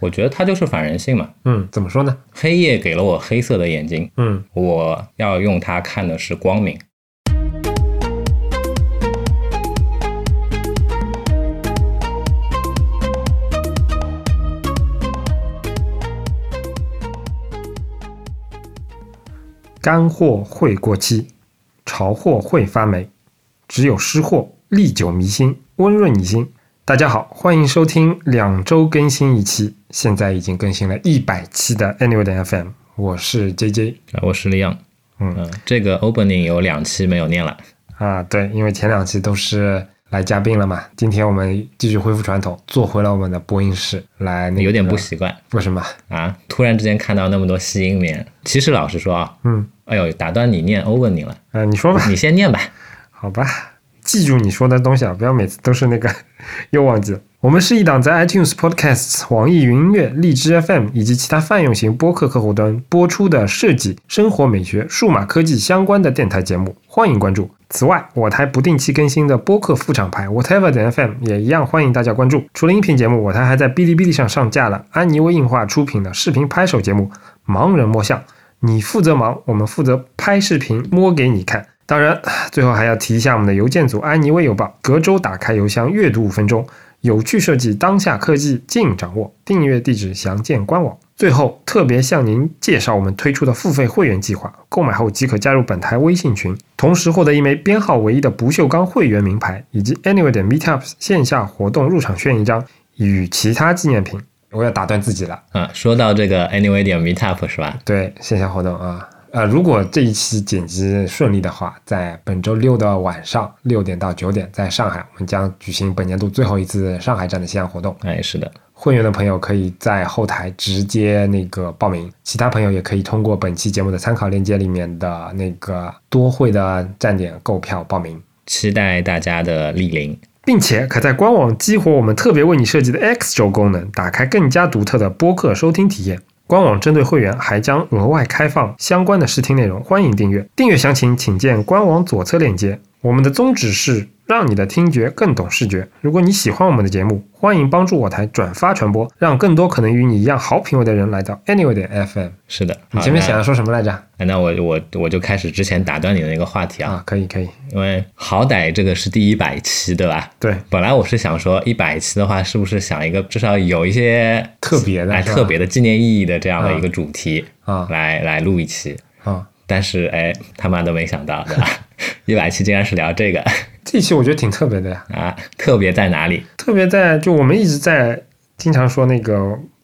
我觉得它就是反人性嘛。嗯，怎么说呢？黑夜给了我黑色的眼睛，嗯，我要用它看的是光明。干货会过期，潮货会发霉，只有湿货历久弥新，温润你心。大家好，欢迎收听两周更新一期，现在已经更新了一百期的 Anyway 的 FM，我是 JJ 啊，我是李阳。嗯嗯，这个 opening 有两期没有念了，啊，对，因为前两期都是来嘉宾了嘛，今天我们继续恢复传统，做回了我们的播音室来、那个，有点不习惯为什么？啊。突然之间看到那么多吸音棉，其实老实说啊，嗯，哎呦，打断你念 opening 了，呃，你说吧，你先念吧。好吧，记住你说的东西啊，不要每次都是那个 又忘记了。我们是一档在 iTunes Podcasts、网易云音乐、荔枝 FM 以及其他泛用型播客客户端播出的设计、生活美学、数码科技相关的电台节目，欢迎关注。此外，我台不定期更新的播客副厂牌 Whatever 的 FM 也一样欢迎大家关注。除了音频节目，我台还在哔哩哔哩上上架了安妮微映画出品的视频拍手节目《盲人摸象》，你负责忙，我们负责拍视频摸给你看。当然，最后还要提一下我们的邮件组安妮微邮报，隔周打开邮箱阅读五分钟，有趣设计，当下科技尽掌握。订阅地址详见官网。最后，特别向您介绍我们推出的付费会员计划，购买后即可加入本台微信群，同时获得一枚编号唯一的不锈钢会员名牌，以及 Anyway 点 Meetups 线下活动入场券一张与其他纪念品。我要打断自己了。啊，说到这个 anyway 点 meetup 是吧？对线下活动啊，呃，如果这一期剪辑顺利的话，在本周六的晚上六点到九点，在上海，我们将举行本年度最后一次上海站的线下活动。哎，是的，会员的朋友可以在后台直接那个报名，其他朋友也可以通过本期节目的参考链接里面的那个多会的站点购票报名。期待大家的莅临。并且可在官网激活我们特别为你设计的 X 轴功能，打开更加独特的播客收听体验。官网针对会员还将额外开放相关的试听内容，欢迎订阅。订阅详情请见官网左侧链接。我们的宗旨是让你的听觉更懂视觉。如果你喜欢我们的节目，欢迎帮助我台转发传播，让更多可能与你一样好品味的人来到 Anyway 的 FM。是的，你前面想要说什么来着？哎那我我我就开始之前打断你的那个话题啊，啊，可以可以，因为好歹这个是第一百期，对吧？对，本来我是想说一百期的话，是不是想一个至少有一些特别的哎特别的纪念意义的这样的一个主题，啊来来录一期。啊，但是哎，他妈都没想到，对吧？一百期竟然是聊这个 这一期我觉得挺特别的呀。啊，特别在哪里？特别在就我们一直在经常说那个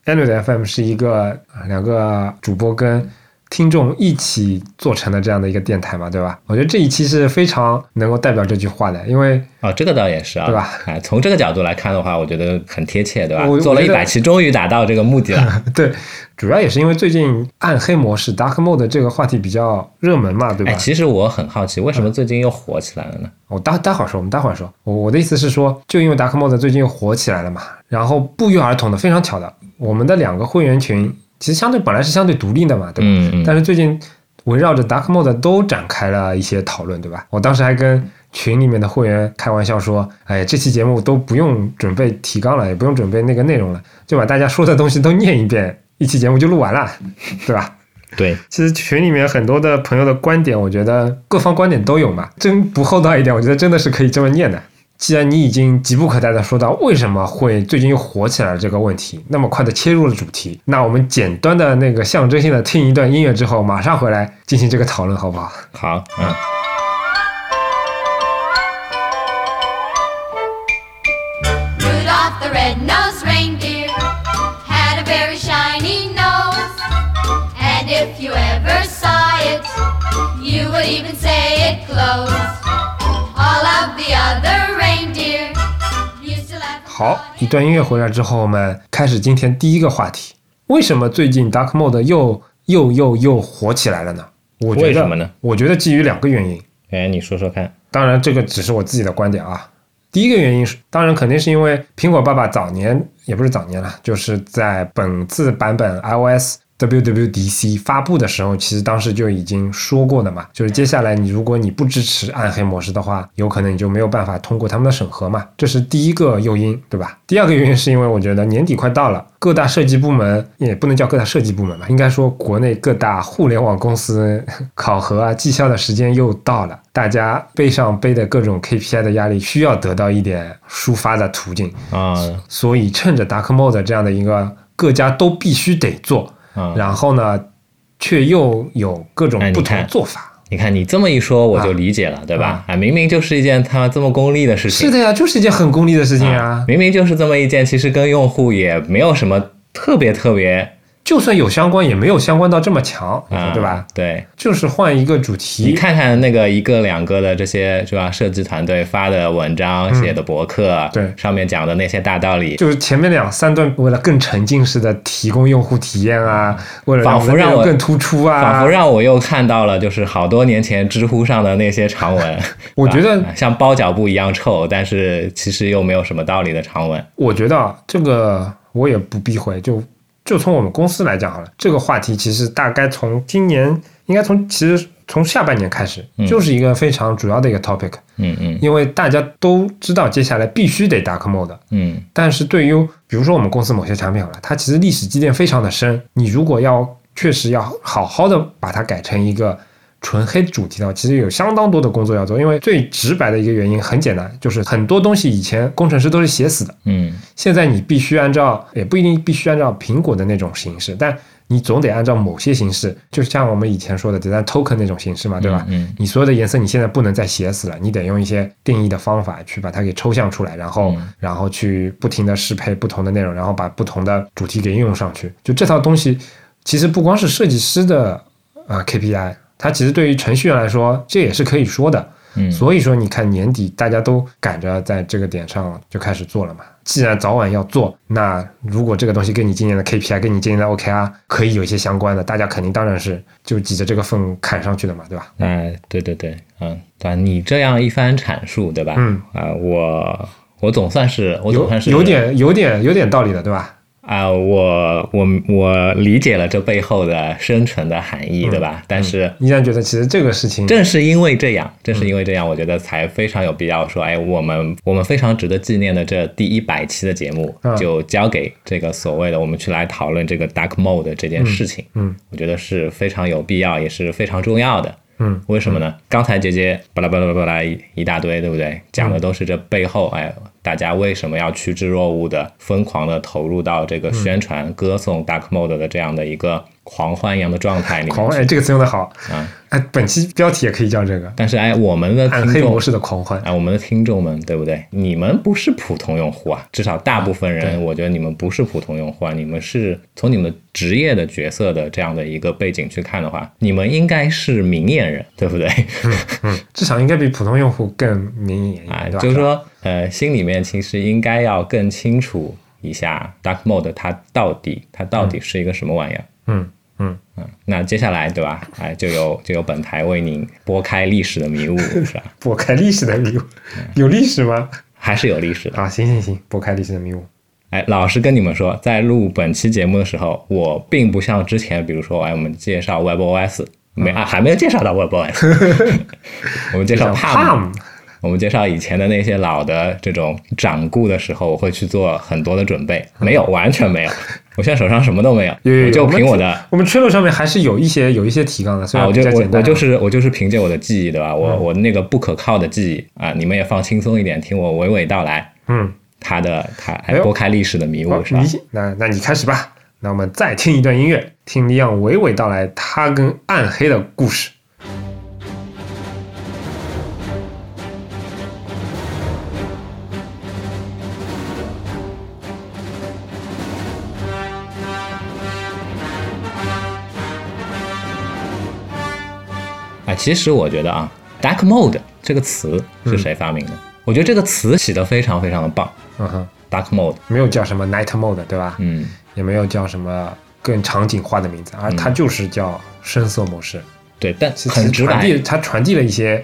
a n d r o i d FM 是一个啊两个主播跟听众一起做成的这样的一个电台嘛，对吧？我觉得这一期是非常能够代表这句话的，因为哦，这个倒也是啊，对吧？哎，从这个角度来看的话，我觉得很贴切，对吧我？做了一百期，终于达到这个目的了。对，主要也是因为最近暗黑模式 Dark Mode 这个话题比较热门嘛，对吧？哎，其实我很好奇，为什么最近又火起来了呢？我待待会儿说，我们待会儿说。我我的意思是说，就因为 Dark Mode 最近又火起来了嘛，然后不约而同的，非常巧的，我们的两个会员群其实相对本来是相对独立的嘛，对吧？嗯嗯，但是最近围绕着 Dark Mode 都展开了一些讨论，对吧？我当时还跟群里面的会员开玩笑说，哎，这期节目都不用准备提纲了，也不用准备那个内容了，就把大家说的东西都念一遍，一期节目就录完了，对吧？对，其实群里面很多的朋友的观点，我觉得各方观点都有嘛。真不厚道一点，我觉得真的是可以这么念的。既然你已经急不可待的说到为什么会最近又火起来了这个问题，那么快的切入了主题，那我们简单的那个象征性的听一段音乐之后，马上回来进行这个讨论，好不好？好，嗯。Rudolph the red-nosed reindeer had a very shiny nose. And if you ever saw it, you would even say it glows. All of the other 好，一段音乐回来之后，我们开始今天第一个话题：为什么最近 Dark Mode 又又又又火起来了呢？我觉得为什么呢？我觉得基于两个原因。哎，你说说看。当然，这个只是我自己的观点啊。第一个原因是，当然肯定是因为苹果爸爸早年也不是早年了，就是在本次版本 iOS WWDC 发布的时候，其实当时就已经说过的嘛，就是接下来你如果你不支持暗黑模式的话，有可能你就没有办法通过他们的审核嘛，这是第一个诱因，对吧？第二个原因是因为我觉得年底快到了，各大设计部门也不能叫各大设计部门吧，应该说国内各大互联网公司考核啊绩效的时间又到了，大家背上背的各种 KPI 的压力，需要得到一点抒发的途径，啊。所以趁着 Dark Mode 这样的一个各家都必须得做，啊！然后呢，却又有各种不同做法。你看你这么一说，我就理解了，对吧？啊，明明就是一件他这么功利的事情，是的呀，就是一件很功利的事情啊。明明就是这么一件，其实跟用户也没有什么特别特别，就算有相关，也没有相关到这么强，啊，对吧？？对，就是换一个主题你，看看那个一个两个的这些是吧？设计团队发的文章、写的博客，嗯对上面讲的那些大道理，就是前面两三段为了更沉浸式的提供用户体验啊，为了仿佛让我更突出啊，仿佛让我又看到了就是好多年前知乎上的那些长文，我觉得像包脚布一样臭，但是其实又没有什么道理的长文。我觉得啊这个我也不避讳，就就从我们公司来讲好了，这个话题其实大概从今年，应该从其实从下半年开始，就是一个非常主要的一个 topic，嗯嗯。因为大家都知道接下来必须得 dark mode，嗯。但是对于比如说我们公司某些产品好了，它其实历史积淀非常的深，你如果要确实要好好的把它改成一个纯黑主题的话，其实有相当多的工作要做。因为最直白的一个原因很简单，就是很多东西以前工程师都是写死的，嗯现在你必须按照，也不一定必须按照苹果的那种形式，但你总得按照某些形式，就像我们以前说的 design token 那种形式嘛，对吧？嗯你所有的颜色你现在不能再写死了，你得用一些定义的方法去把它给抽象出来，然后、嗯然后去不停的适配不同的内容，然后把不同的主题给应用上去。就这套东西，其实不光是设计师的呃 KPI，它其实对于程序员来说，这也是可以说的。嗯所以说，你看年底大家都赶着在这个点上就开始做了嘛。既然早晚要做，那如果这个东西跟你今年的 KPI、跟你今年的 OKR 可以有一些相关的，大家肯定当然是就挤着这个缝砍上去的嘛，对吧？哎，对对对，嗯，对吧？你这样一番阐述，对吧？嗯啊，我我总算是我总有算是有点有点有点道理的，对吧？啊，我我我理解了这背后的深层的含义，对吧？但是依然觉得其实这个事情，正是因为这样，正是因为这样，我觉得才非常有必要说，哎，我们我们非常值得纪念的这第一百期的节目，嗯就交给这个所谓的我们去来讨论这个 dark mode 这件事情。嗯我觉得是非常有必要，也是非常重要的。嗯，为什么呢？刚才姐姐巴拉巴拉巴拉一一大堆，对不对？讲的都是这背后，哎，大家为什么要趋之若鹜的、疯狂的投入到这个宣传、歌颂 dark mode 的这样的一个狂欢一样的状态里面去狂哎，这个词用的好，啊？哎，本期标题也可以叫这个但是哎，我们的听黑模式的狂欢。啊，我们的听众们，对不对？你们不是普通用户啊，至少大部分人，我觉得你们不是普通用户啊，你们是从你们的职业的角色的这样的一个背景去看的话，你们应该是明眼人，对不对？至少应该比普通用户更明眼一 啊点，，对吧？就是说，呃，心里面其实应该要更清楚一下 Dark Mode 它到底它到底是一个什么玩意儿。嗯嗯，嗯，那接下来对吧？哎，就由就由本台为您拨开历史的迷雾，是吧？拨开历史的迷雾，嗯有历史吗？还是有历史的。啊，行行行，拨开历史的迷雾。哎，老实跟你们说，在录本期节目的时候，我并不像之前，比如说，哎，我们介绍 WebOS，没啊，还没有介绍到 WebOS，我们介绍 Palm，Palm，我们介绍以前的那些老的这种掌故的时候，我会去做很多的准备，没有，完全没有，我现在手上什么都没有，有有有我就凭我的。我们 Trello 上面还是有一些有一些提纲的，虽啊，我就我就是我就是凭借我的记忆，对吧？我、我那个不可靠的记忆啊，你们也放轻松一点，听我娓娓道来。嗯，他的他拨开历史的迷好雾是吧？你那那你开始吧。那我们再听一段音乐，听李昂娓娓道来他跟暗黑的故事。啊，其实我觉得啊，dark mode 这个词是谁发明的？我觉得这个词起得非常非常的棒嗯哼，，dark mode，没有叫什么 Night Mode 对吧？嗯，也没有叫什么更场景化的名字，而它就是叫深色模式。对，但其很直白实传递，，它传递了一些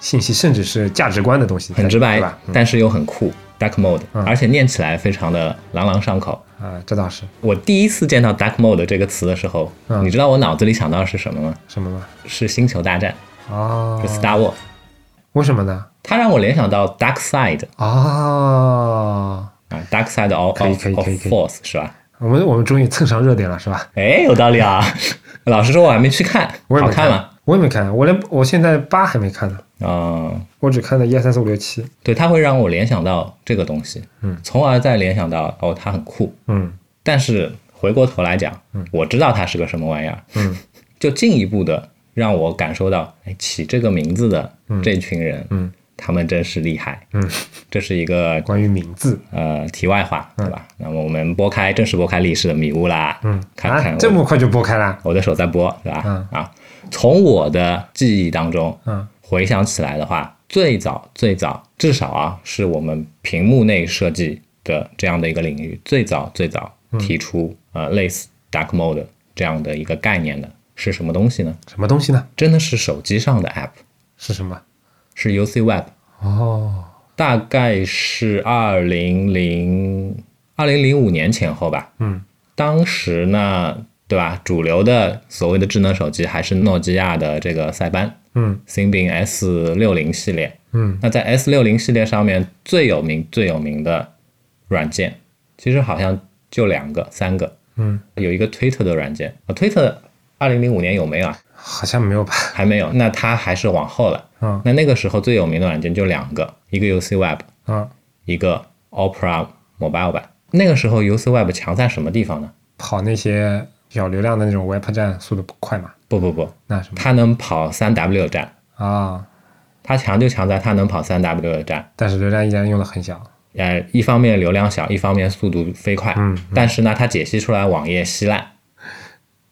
信息，甚至是价值观的东西很直白对吧？，嗯但是又很酷，dark mode，嗯而且念起来非常的朗朗上口。啊，这倒是我第一次见到 dark mode 这个词的时候，嗯你知道我脑子里想到的是什么吗？什么吗？是星球大战，哦是 Star Wars。为什么呢？它让我联想到 dark side 哦，啊，dark side of of force 是吧？我们我们终于蹭上热点了，是吧？哎，有道理啊。老实说，我还没去看，我也没好看吗？？我也没看，我连我现在八还没看呢，嗯，我只看了一二三四五六七。对，它会让我联想到这个东西，嗯，从而再联想到哦，它很酷。嗯。但是回过头来讲，嗯。我知道它是个什么玩意儿，嗯。就进一步的让我感受到，哎，起这个名字的这群人，嗯。他们真是厉害。嗯，这是一个关于名字，呃题外话，对吧？那么我们拨开正式拨开历史的迷雾啦，嗯，看看啊、这么快就拨开了，我的手在拨，对吧？嗯。啊，从我的记忆当中，嗯回想起来的话，最早最早，至少啊，是我们屏幕内设计的这样的一个领域，最早最早提出、呃类似 dark mode 这样的一个概念的是什么东西呢？什么东西呢？真的是手机上的 app，是什么？是 UC Web，哦，大概是二零零二零零五年前后吧。嗯当时呢，对吧？主流的所谓的智能手机还是诺基亚的这个塞班嗯 Symbian S 六零系列。嗯那在 S 六零系列上面最有名、最有名的软件，其实好像就两个、三个。嗯，有一个 Twitter 的软件，啊，Twitter 二零零五年有没有啊？好像没有吧？还没有，那它还是往后了。嗯那那个时候最有名的软件就两个，一个 UC Web，嗯，一个 Opera Mobile 版。那个时候 UC Web 强在什么地方呢？跑那些小流量的那种 Web 站速度不快嘛？不不不，那什么它能跑三 W 站，啊？它强就强在它能跑三 W 的站。但是流量依然用的很小。呃，一方面流量小，一方面速度飞快。嗯但是呢，它解析出来网页稀烂，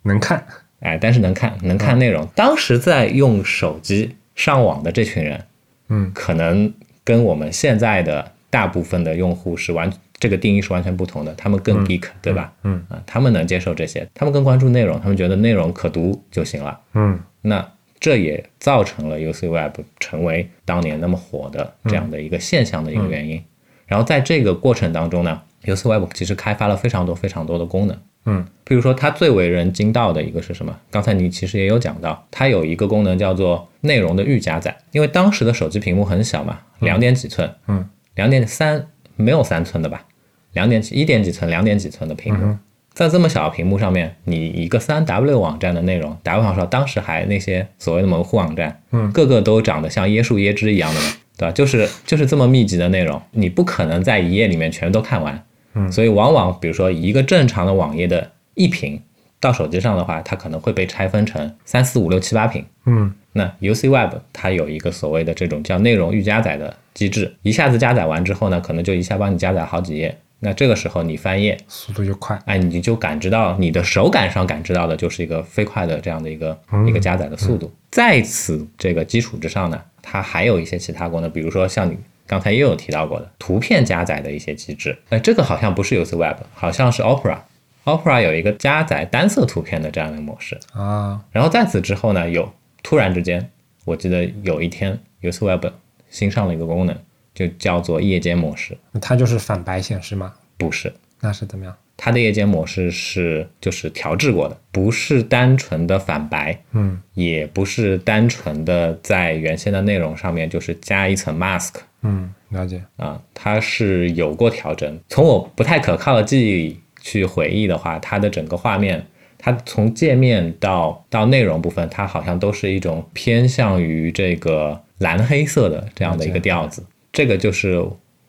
能看，哎，但是能看能看内容。当时在用手机上网的这群人，嗯可能跟我们现在的大部分的用户是完这个定义是完全不同的。他们更 geek，、对吧？嗯啊，他们能接受这些，他们更关注内容，他们觉得内容可读就行了。嗯那这也造成了 UC Web 成为当年那么火的这样的一个现象的一个原因。然后在这个过程当中呢，UC Web 其实开发了非常多非常多的功能。嗯比如说，它最为人惊到的一个是什么？刚才你其实也有讲到，它有一个功能叫做内容的预加载。因为当时的手机屏幕很小嘛，两点几寸，嗯，两点三没有三寸的吧？两点几、一点几寸、两点几寸的屏幕，嗯在这么小的屏幕上面，你一个三 W 网站的内容，打个比方说，当时还那些所谓的门户网站，嗯。个个都长得像椰树椰汁一样的嘛，对吧？就是就是这么密集的内容，你不可能在一页里面全都看完，嗯。所以往往比如说一个正常的网页的一屏，到手机上的话，它可能会被拆分成三四五六七八屏。嗯那 UC Web 它有一个所谓的这种叫内容预加载的机制，一下子加载完之后呢，可能就一下帮你加载好几页。那这个时候你翻页，速度就快。哎，你就感知到你的手感上感知到的就是一个飞快的这样的一个、一个加载的速度。在此这个基础之上呢，它还有一些其他功能，比如说像你刚才也有提到过的图片加载的一些机制。哎，这个好像不是 UC Web，好像是 Opera。Opera 有一个加载单色图片的这样的模式。啊，然后在此之后呢，有突然之间，我记得有一天 UC Web 新上了一个功能，就叫做夜间模式。它就是反白显示吗？不是，那是怎么样？它的夜间模式是就是调制过的，不是单纯的反白，嗯也不是单纯的在原先的内容上面就是加一层 mask 嗯，了解。啊，它是有过调整。从我不太可靠的记忆里去回忆的话，它的整个画面。它从界面到到内容部分，它好像都是一种偏向于这个蓝黑色的这样的一个调子。这个就是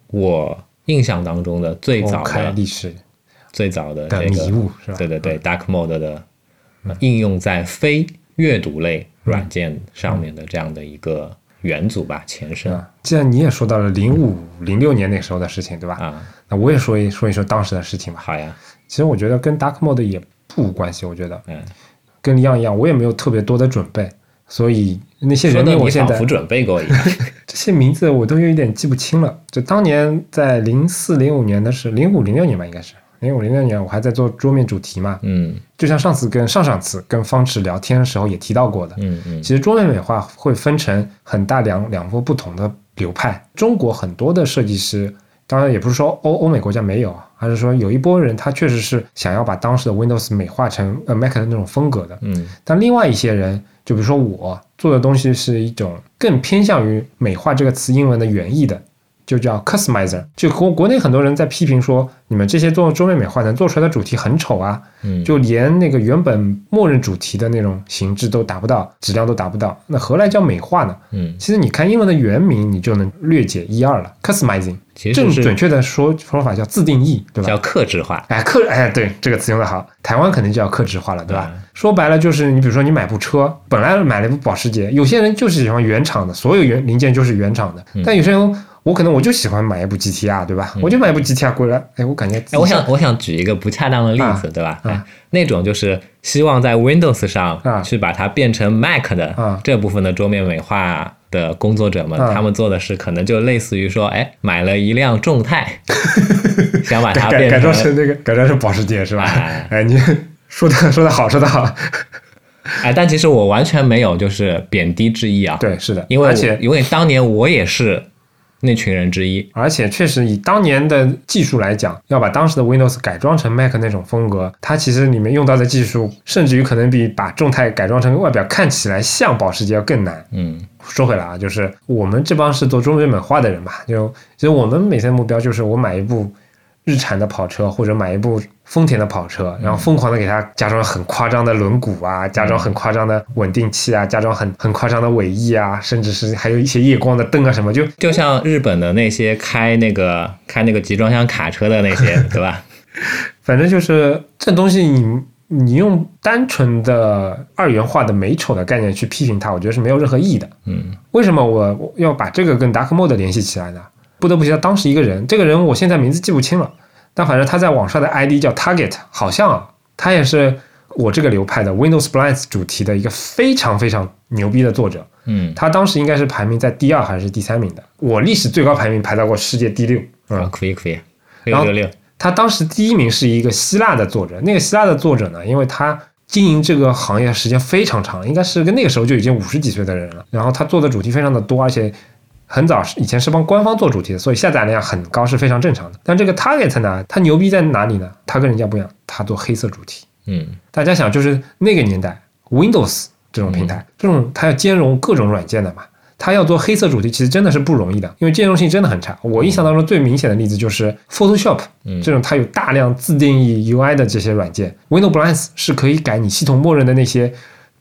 我印象当中的最早的历史最早的的这个是吧？对对对，Dark Mode 的、呃应用在非阅读类软件上面的这样的一个元祖吧，前身啊，既然你也说到了零五零六年那时候的事情，对吧？啊，那我也说一说一说当时的事情吧。好呀，其实我觉得跟 Dark Mode 也不无关系，我觉得嗯，跟李阳一样，我也没有特别多的准备，所以那些人名我现在仿佛准备过一样，这些名字我都有一点记不清了。就当年在零四零五年的是零五零六年吧，应该是零五零六年，我还在做桌面主题嘛。嗯就像上次跟上上次跟方池聊天的时候也提到过的，嗯嗯其实桌面美化会分成很大两两波不同的流派。中国很多的设计师当然也不是说欧欧美国家没有，而是说有一波人他确实是想要把当时的 Windows 美化成呃 Mac 的那种风格的。嗯但另外一些人，就比如说我做的东西是一种更偏向于美化这个词英文的原意的，就叫 customizer。就国国内很多人在批评说，你们这些做桌面美化能做出来的主题很丑啊，嗯，就连那个原本默认主题的那种形制都达不到，质量都达不到，那何来叫美化呢？嗯，其实你看英文的原名，你就能略解一二了。customizing，正准确的说说法叫自定义，对吧？叫克制化。哎，克哎，对这个词用的好，台湾肯定就要克制化了，对吧？嗯说白了就是，你比如说你买部车，本来买了一部保时捷，有些人就是喜欢原厂的，所有原零件就是原厂的，嗯但有些人我可能我就喜欢买一部 GTR，对吧？我就买一部 GTR 过来，哎，我感觉哎，我想我想举一个不恰当的例子，啊对吧？啊哎，那种就是希望在 Windows 上啊去把它变成 Mac 的啊。这部分的桌面美化的工作者们，啊。他们做的是可能就类似于说，哎，买了一辆众泰，想把它改改改变成装成那个改装成保时捷是吧？哎哎，你说的说的好，说的好，哎，但其实我完全没有就是贬低之意啊，，对，是的，因为而且因为当年我也是那群人之一，而且确实以当年的技术来讲，要把当时的 Windows 改装成 Mac 那种风格，它其实里面用到的技术，甚至于可能比把众泰改装成外表看起来像保时捷要更难。嗯说回来啊，就是我们这帮是做中美美化的人吧，就其实我们每天的目标就是我买一部日产的跑车，或者买一部丰田的跑车，然后疯狂的给它加装很夸张的轮毂啊，加装很夸张的稳定器啊，加装很很夸张的尾翼啊，甚至是还有一些夜光的灯啊什么，就就像日本的那些开那个开那个集装箱卡车的那些，对吧？反正就是这东西你。你用单纯的二元化的美丑的概念去批评它，我觉得是没有任何意义的。嗯为什么我我要把这个跟 Dark Mode 联系起来呢？不得不提到当时一个人，这个人我现在名字记不清了，但反正他在网上的 ID 叫 Target，好像啊，他也是我这个流派的 Windows Blinds 主题的一个非常非常牛逼的作者。嗯，他当时应该是排名在第二还是第三名的，我历史最高排名排到过世界第六。嗯，啊，可以可以，六六六，他当时第一名是一个希腊的作者，那个希腊的作者呢，因为他经营这个行业时间非常长，应该是跟那个时候就已经五十几岁的人了。然后他做的主题非常的多，而且很早以前是帮官方做主题的，所以下载量很高是非常正常的。但这个 Target 呢，它牛逼在哪里呢？它跟人家不一样，它做黑色主题。嗯大家想，就是那个年代 Windows 这种平台，这种它要兼容各种软件的嘛，它要做黑色主题，其实真的是不容易的，因为兼容性真的很差。我印象当中最明显的例子就是 Photoshop 嗯这种它有大量自定义 UI 的这些软件，Windows Blinds 是可以改你系统默认的那些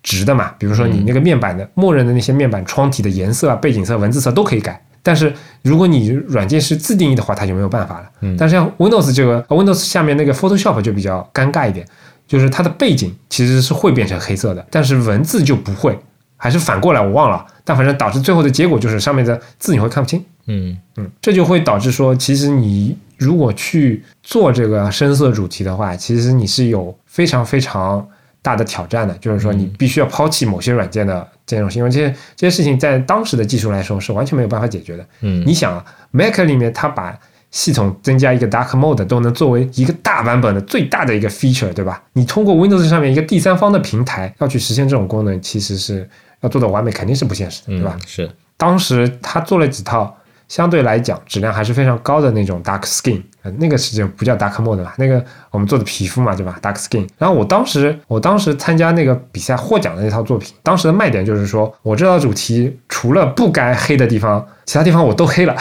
值的嘛，比如说你那个面板的默认的那些面板窗体的颜色啊、背景色、文字色都可以改。但是如果你软件是自定义的话，它就没有办法了。嗯但是像 Windows 这个呃 Windows 下面那个 Photoshop 就比较尴尬一点，就是它的背景其实是会变成黑色的，但是文字就不会，还是反过来我忘了。但反正导致最后的结果就是上面的字你会看不清。嗯嗯，这就会导致说，其实你如果去做这个深色主题的话，其实你是有非常非常大的挑战的，就是说你必须要抛弃某些软件的兼容性，因为这些这些事情在当时的技术来说是完全没有办法解决的。嗯，你想啊，Mac 里面它把系统增加一个 Dark Mode 都能作为一个大版本的最大的一个 feature，对吧？你通过 Windows 上面一个第三方的平台要去实现这种功能，其实是要做到完美，肯定是不现实的，对吧？嗯是，当时他做了几套相对来讲质量还是非常高的那种 dark skin，呃，那个是就不叫 dark mode 吧？那个我们做的皮肤嘛，对吧？dark skin。然后我当时我当时参加那个比赛获奖的那套作品，当时的卖点就是说我这套主题除了不该黑的地方，其他地方我都黑了。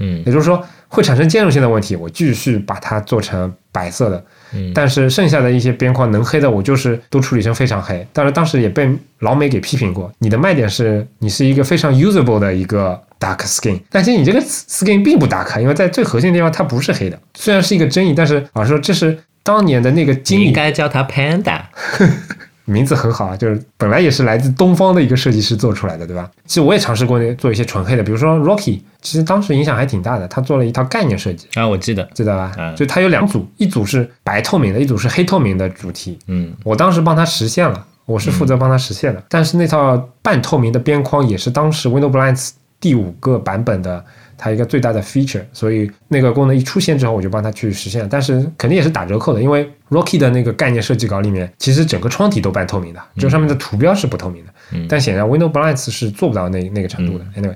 嗯也就是说会产生兼容性的问题，我继续把它做成白色的，嗯但是剩下的一些边框能黑的，我就是都处理成非常黑。但是当时也被老美给批评过，你的卖点是你是一个非常 usable 的一个 dark skin，但其实你这个 skin 并不 dark，因为在最核心的地方它不是黑的，虽然是一个争议，但是老实说这是当年的那个经你应该叫它 Panda。名字很好啊，就是本来也是来自东方的一个设计师做出来的，对吧？其实我也尝试过那做一些纯黑的，比如说 Rocky，其实当时影响还挺大的，他做了一套概念设计，啊，我记得，知道吧？嗯就他有两组，一组是白透明的，一组是黑透明的主题。嗯我当时帮他实现了，我是负责帮他实现的。但是那套半透明的边框也是当时 Windows Blinds 第五个版本的它一个最大的 feature，所以那个功能一出现之后，我就帮他去实现了。但是肯定也是打折扣的，因为 Rocky 的那个概念设计稿里面，其实整个窗体都半透明的，就上面的图标是不透明的。嗯但显然 Windows Blinds 是做不到那那个程度的。Anyway，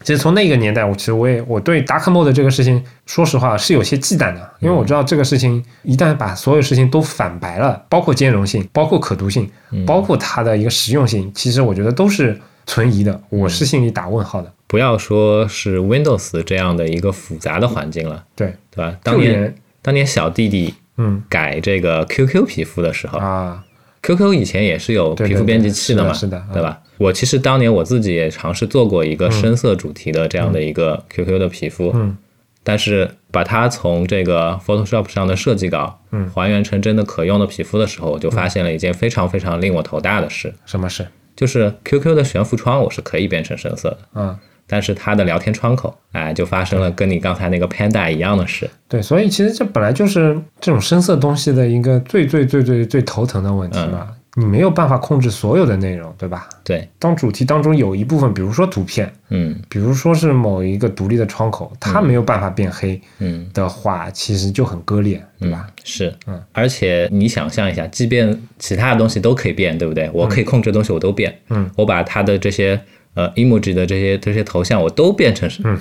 其实从那个年代，我其实我也我对 Dark Mode 这个事情，说实话是有些忌惮的，因为我知道这个事情一旦把所有事情都反白了，包括兼容性，包括可读性，包括它的一个实用性，其实我觉得都是存疑的，我是心里打问号的。不要说是 Windows 这样的一个复杂的环境了，对，对吧？当年当年小弟弟嗯改这个 QQ 皮肤的时候啊，，QQ 以前也是有皮肤编辑器的嘛，是的对吧？我其实当年我自己也尝试做过一个深色主题的这样的一个 QQ 的皮肤，嗯但是把它从这个 Photoshop 上的设计稿，嗯还原成真的可用的皮肤的时候，我就发现了一件非常非常令我头大的事，什么事？就是 QQ 的悬浮窗我是可以变成深色的，嗯，但是它的聊天窗口，哎，就发生了跟你刚才那个 Panda 一样的事。对，所以其实这本来就是这种深色东西的一个最最最最最头疼的问题嘛。你没有办法控制所有的内容，对吧？对，当主题当中有一部分，比如说图片，嗯。比如说是某一个独立的窗口，它没有办法变黑嗯，的话，其实就很割裂，对吧？是，嗯，而且你想象一下，即便其他的东西都可以变，对不对？我可以控制的东西我都变，嗯，我把它的这些呃 emoji 的这些这些头像我都变成是嗯。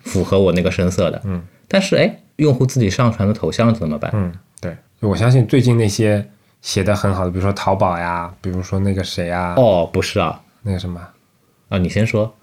符合我那个深色的，嗯，但是哎，用户自己上传的头像怎么办？嗯，对，我相信最近那些写的很好的，比如说淘宝呀，比如说那个谁呀，哦，不是啊，那个什么，啊，你先说，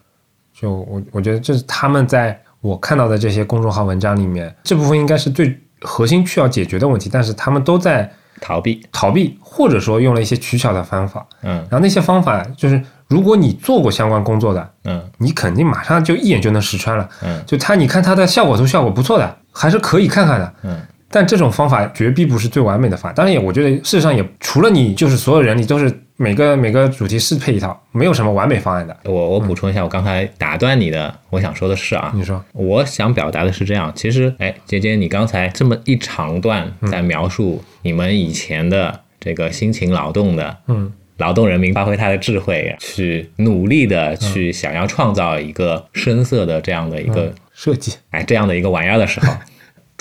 就我我觉得这是他们在我看到的这些公众号文章里面，这部分应该是最核心需要解决的问题，但是他们都在逃避，逃避，或者说用了一些取巧的方法。嗯然后那些方法就是，如果你做过相关工作的，嗯你肯定马上就一眼就能识穿了。嗯就它，你看它的效果图效果不错的，还是可以看看的。嗯但这种方法绝必不是最完美的方法。当然也，我觉得事实上也除了你，就是所有人，你都是每个每个主题适配一套，没有什么完美方案的。我我补充一下，我刚才打断你的，我想说的是啊，你说，我想表达的是这样，其实，哎，姐姐，你刚才这么一长段在描述你们以前的这个辛勤劳动的，嗯，劳动人民发挥他的智慧，去努力的去想要创造一个深色的这样的一个，设计，哎，这样的一个玩意儿的时候，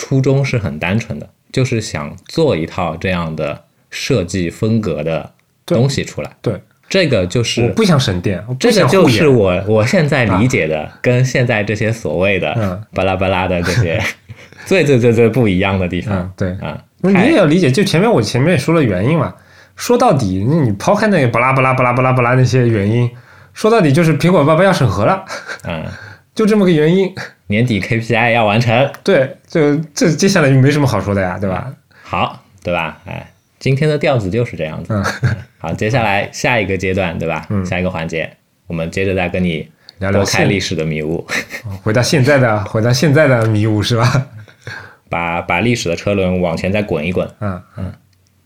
初衷是很单纯的，就是想做一套这样的设计风格的东西出来。对，这个就是我不想省电，这个就是。我我现在理解的，跟现在这些所谓的嗯巴拉巴拉的这些 最最最最不一样的地方嗯，对，啊。你也要理解，就前面我前面也说了原因嘛。说到底，那你抛开那个巴拉巴拉巴拉巴拉巴拉那些原因，说到底就是苹果爸爸要审核了，嗯，就这么个原因。年底 KPI 要完成，对，这这接下来就没什么好说的呀，对吧？好，对吧？哎，今天的调子就是这样子。嗯，好，接下来下一个阶段，对吧？嗯下一个环节，我们接着再跟你聊聊现拨开历史的迷雾，回到现在的，回到现在的迷雾是吧？把把历史的车轮往前再滚一滚。嗯嗯，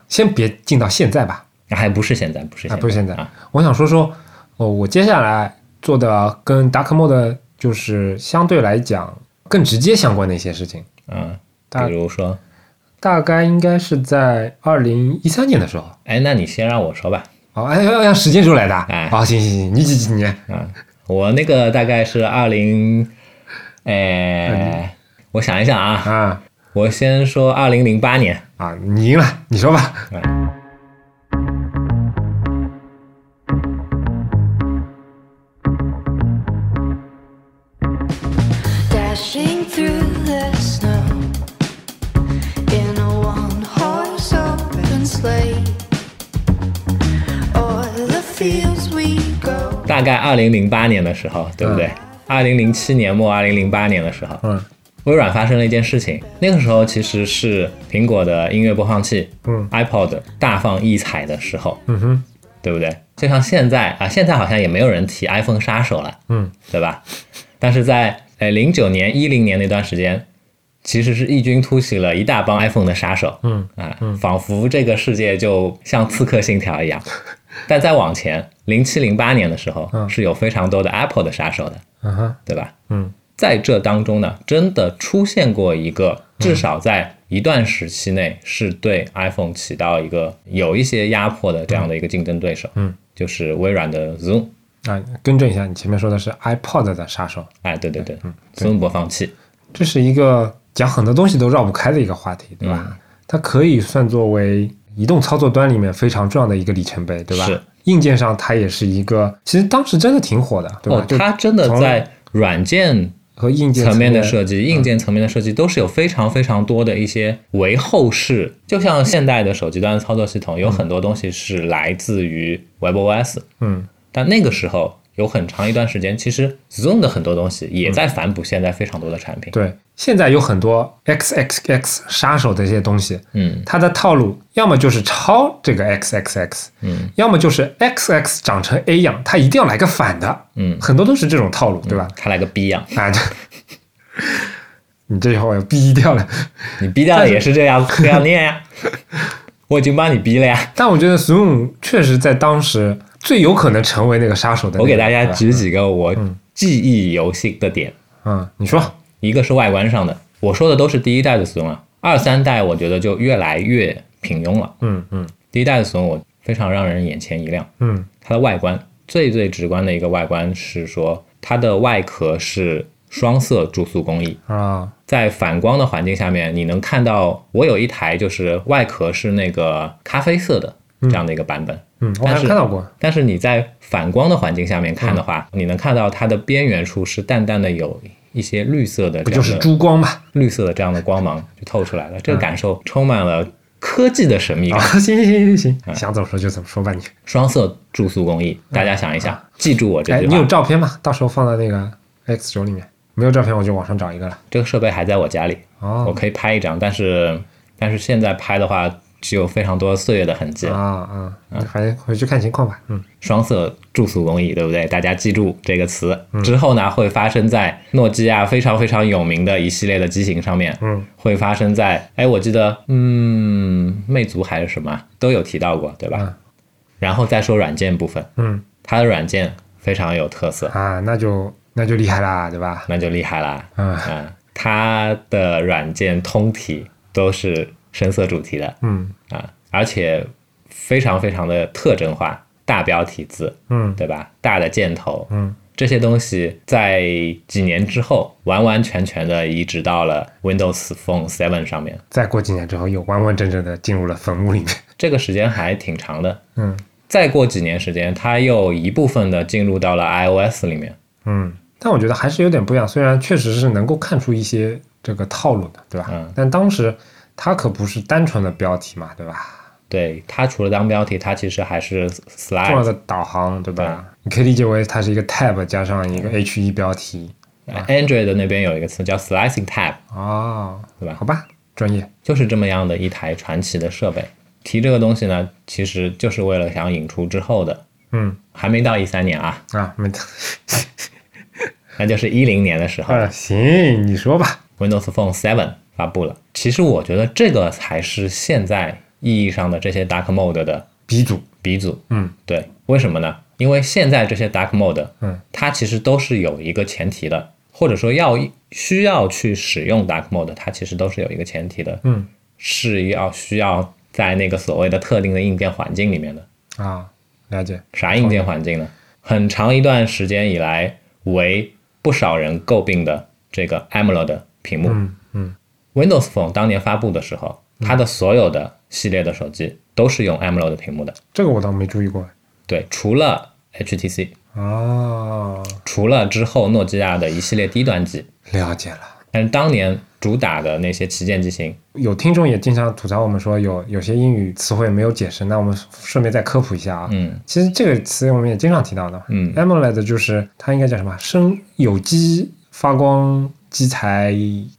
先别进到现在吧，那还不是现在，不是现啊，在，不是现在啊。我想说说，哦，我接下来做的跟 Dark Mode 就是相对来讲更直接相关的一些事情，嗯，比如说，大概应该是在二零一三年的时候。哎，那你先让我说吧。哦，哎，要要时间出来的。哎好，行行行，你几几年？嗯，我那个大概是二零，哎，我想一想啊，啊我先说二零零八年，啊，你赢了，你说吧。Dashing 大概二零零八年的时候，对不对？二零零七年末，二零零八年的时候，嗯微软发生了一件事情。那个时候其实是苹果的音乐播放器，嗯，iPod 大放异彩的时候，嗯哼对不对？就像现在啊，现在好像也没有人提 iPhone 杀手了，嗯对吧？但是在呃零九年、一零年那段时间，其实是异军突起了一大帮 iPhone 的杀手，嗯啊，仿佛这个世界就像刺客信条一样。但再往前，零七零八年的时候，嗯。是有非常多的 Apple 的杀手的，嗯哼。对吧？嗯。在这当中呢，真的出现过一个，至少在一段时期内是对 iPhone 起到一个有一些压迫的这样的一个竞争对手，嗯，就是微软的 Zoom，啊，更正一下，你前面说的是 iPod 的杀手，哎，对对对嗯，Zoom 播放器，这是一个讲很多东西都绕不开的一个话题，对吧？嗯。它可以算作为移动操作端里面非常重要的一个里程碑，对吧？是。硬件上它也是一个，其实当时真的挺火的，对吧？哦，它真的在软件和硬件层面的设设计、硬件层面的设计都是有非常非常多的一些为后世，就像现代的手机端操作系统，有很多东西是来自于 WebOS，嗯但那个时候有很长一段时间，其实 Zoom 的很多东西也在反哺现在非常多的产品。对，现在有很多 XXX 杀手的一些东西，嗯它的套路要么就是抄这个 XXX，嗯要么就是 XX 长成 A 样，它一定要来个反的，嗯，很多都是这种套路，对吧？它来个 B 样，啊，这 你这句话我要逼掉了。你逼掉了也是这样这样念呀，我已经帮你逼了呀。但我觉得 Zoom 确实在当时最有可能成为那个杀手的。我给大家举几个我记忆犹新的点，嗯，你说，一个是外观上的，我说的都是第一代的 Zoom 啊，二三代我觉得就越来越平庸了。嗯嗯。第一代的 Zoom 我非常让人眼前一亮，嗯。它的外观最最直观的一个外观是说它的外壳是双色注塑工艺，啊，在反光的环境下面，你能看到我有一台就是外壳是那个咖啡色的这样的一个版本，嗯，但是看到过，但是你在反光的环境下面看的话，你能看到它的边缘处是淡淡的有一些绿色的不就是珠光嘛？绿色的这样的光芒就透出来了，这个感受充满了科技的神秘啊，感。行行行行行，想怎么说就怎么说吧你。双色注塑工艺，大家想一下，记住我这哎，你有。照片吗？到时候放在那个 X 轴里面。没有照片我就网上找一个了。这个设备还在我家里，哦我哦可以拍一张，但是但是现在拍的话，只有非常多岁月的痕迹。啊啊，反正回去看情况吧。嗯双色注塑工艺，对不对？大家记住这个词。之后呢，会发生在诺基亚非常非常有名的一系列的机型上面，嗯，会发生在，哎，我记得，嗯，魅族还是什么都有提到过，对吧？嗯然后再说软件部分，嗯它的软件非常有特色，啊，那就那就厉害啦，对吧？那就厉害啦。嗯嗯，它的软件通体都是深色主题的嗯啊，而且非常非常的特征化，大标题字，嗯对吧？大的箭头，嗯这些东西在几年之后完完全全的移植到了 Windows Phone Seven 上面，再过几年之后，又完完整整的进入了坟墓里面。这个时间还挺长的。嗯再过几年时间，它又一部分的进入到了 iOS 里面。嗯，但我觉得还是有点不一样。虽然确实是能够看出一些这个套路的，对吧？嗯但当时它可不是单纯的标题嘛，对吧？对它除了当标题，它其实还是重要 slide 的导航，对吧？你可以理解为它是一个 tab 加上一个 H 一标题 Android 的那边有一个词叫 Slicing Tab，哦，对吧好吧，专业。就是这么样的一台传奇的设备。提这个东西呢，其实就是为了想引出之后的，嗯还没到一三年啊，啊，没到那就是一零年的时候、啊，行，你说吧。Windows Phone 7发布了。其实我觉得这个才是现在意义上的这些 Dark Mode 的鼻祖，鼻祖。嗯对，为什么呢？因为现在这些 Dark Mode，嗯，它其实都是有一个前提的，或者说要需要去使用 Dark Mode，它其实都是有一个前提的，嗯是要需要在那个所谓的特定的硬件环境里面的。啊，了解。啥硬件环境呢？很长一段时间以来，为不少人诟病的这个 AMOLED 屏幕。嗯嗯 Windows Phone 当年发布的时候，它的所有的系列的手机都是用 AMOLED 屏幕的。这个我倒没注意过。对，除了 HTC，哦，除了之后诺基亚的一系列低端机，了解了。但是当年主打的那些旗舰机型，有听众也经常吐槽我们说有有些英语词汇没有解释，那我们顺便再科普一下啊。嗯其实这个词我们也经常提到的。嗯 AMOLED 就是它应该叫什么？生有机发光基材，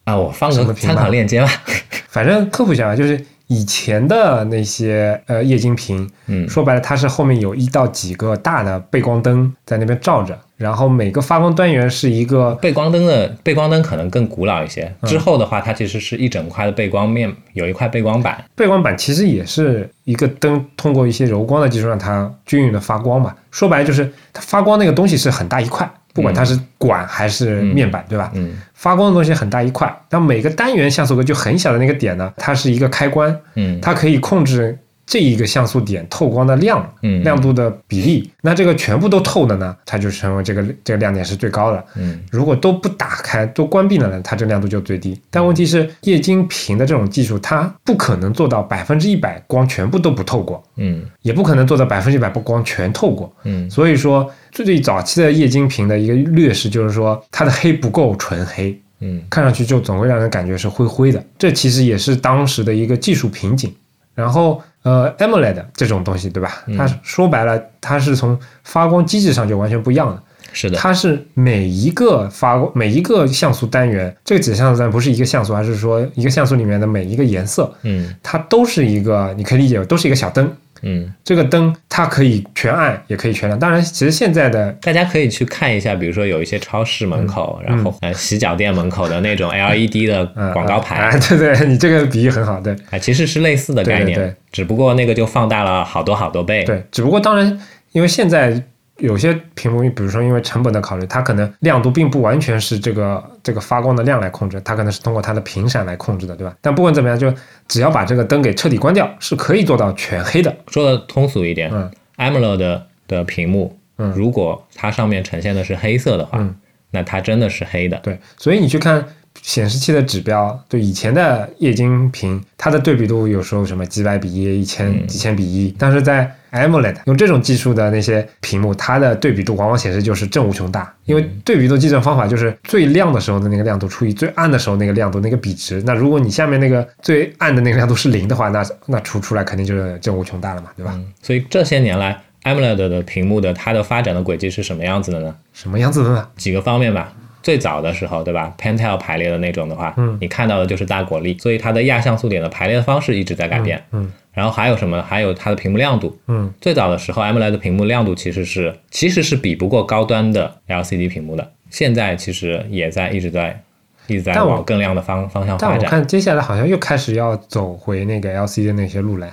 啊，我放个参考链接吧。反正科普一下吧，就是以前的那些呃液晶屏，嗯说白了它是后面有一到几个大的背光灯在那边照着，然后每个发光单元是一个背光灯的背光灯可能更古老一些，嗯之后的话，它其实是一整块的背光面，有一块背光板。背光板，其实也是一个灯通过一些柔光的技术让它均匀的发光嘛。说白了就是它发光那个东西是很大一块，不管它是管还是面板，对吧？嗯发光的东西很大一块，但每个单元像素格就很小的那个点呢，它是一个开关，嗯。它可以控制这一个像素点透光的亮，嗯亮度的比例，那这个全部都透的呢，它就成为这个这个亮点是最高的。嗯如果都不打开，都关闭了呢，它这亮度就最低。但问题是，液晶屏的这种技术，它不可能做到百分之一百光全部都不透过，嗯也不可能做到百分之一百不光全透过。嗯所以说，最最早期的液晶屏的一个劣势就是说，它的黑不够纯黑，嗯看上去就总会让人感觉是灰灰的。这其实也是当时的一个技术瓶颈。然后，呃，AMOLED 这种东西，对吧？它说白了，它是从发光机制上就完全不一样的。是的，它是每一个发光每一个像素单元，这个几个像素单元不是一个像素，而是说一个像素里面的每一个颜色，嗯它都是一个，你可以理解为都是一个小灯。嗯，这个灯它可以全暗，也可以全亮。当然，其实现在的大家可以去看一下，比如说有一些超市门口，然后呃洗脚店门口的那种 LED 的嗯广告牌，啊，对对，你这个比喻很好，对啊，其实是类似的概念，对对对只不过那个就放大了好多好多倍。对。只不过当然，因为现在有些屏幕，比如说因为成本的考虑，它可能亮度并不完全是这个这个发光的量来控制，它可能是通过它的频闪来控制的，对吧？但不管怎么样，就只要把这个灯给彻底关掉，是可以做到全黑的。说的通俗一点、嗯 a m o l e d 的屏幕，嗯如果它上面呈现的是黑色的话，嗯那它真的是黑的。对，所以你去看显示器的指标，就以前的液晶屏，它的对比度有时候什么几百比一、一千、嗯几千比一，但是在 AMOLED 用这种技术的那些屏幕，它的对比度往往显示就是正无穷大，因为嗯对比度计算方法就是最亮的时候的那个亮度除以最暗的时候那个亮度那个比值。那如果你下面那个最暗的那个亮度是零的话，那那除出来肯定就是正无穷大了嘛，对吧？嗯，所以这些年来，AMOLED 的屏幕的它的发展的轨迹是什么样子的呢？什么样子的呢？几个方面吧。最早的时候，对吧？Pentel 排列的那种的话，嗯你看到的就是大果粒，所以它的亚像素点的排列的方式一直在改变。嗯然后还有什么？还有它的屏幕亮度。嗯最早的时候，AMOLED 的屏幕亮度其实是其实是比不过高端的 LCD 屏幕的。现在其实也在一直在一直在往更亮的方方向但我发展。看接下来好像又开始要走回那个 LCD 的那些路来，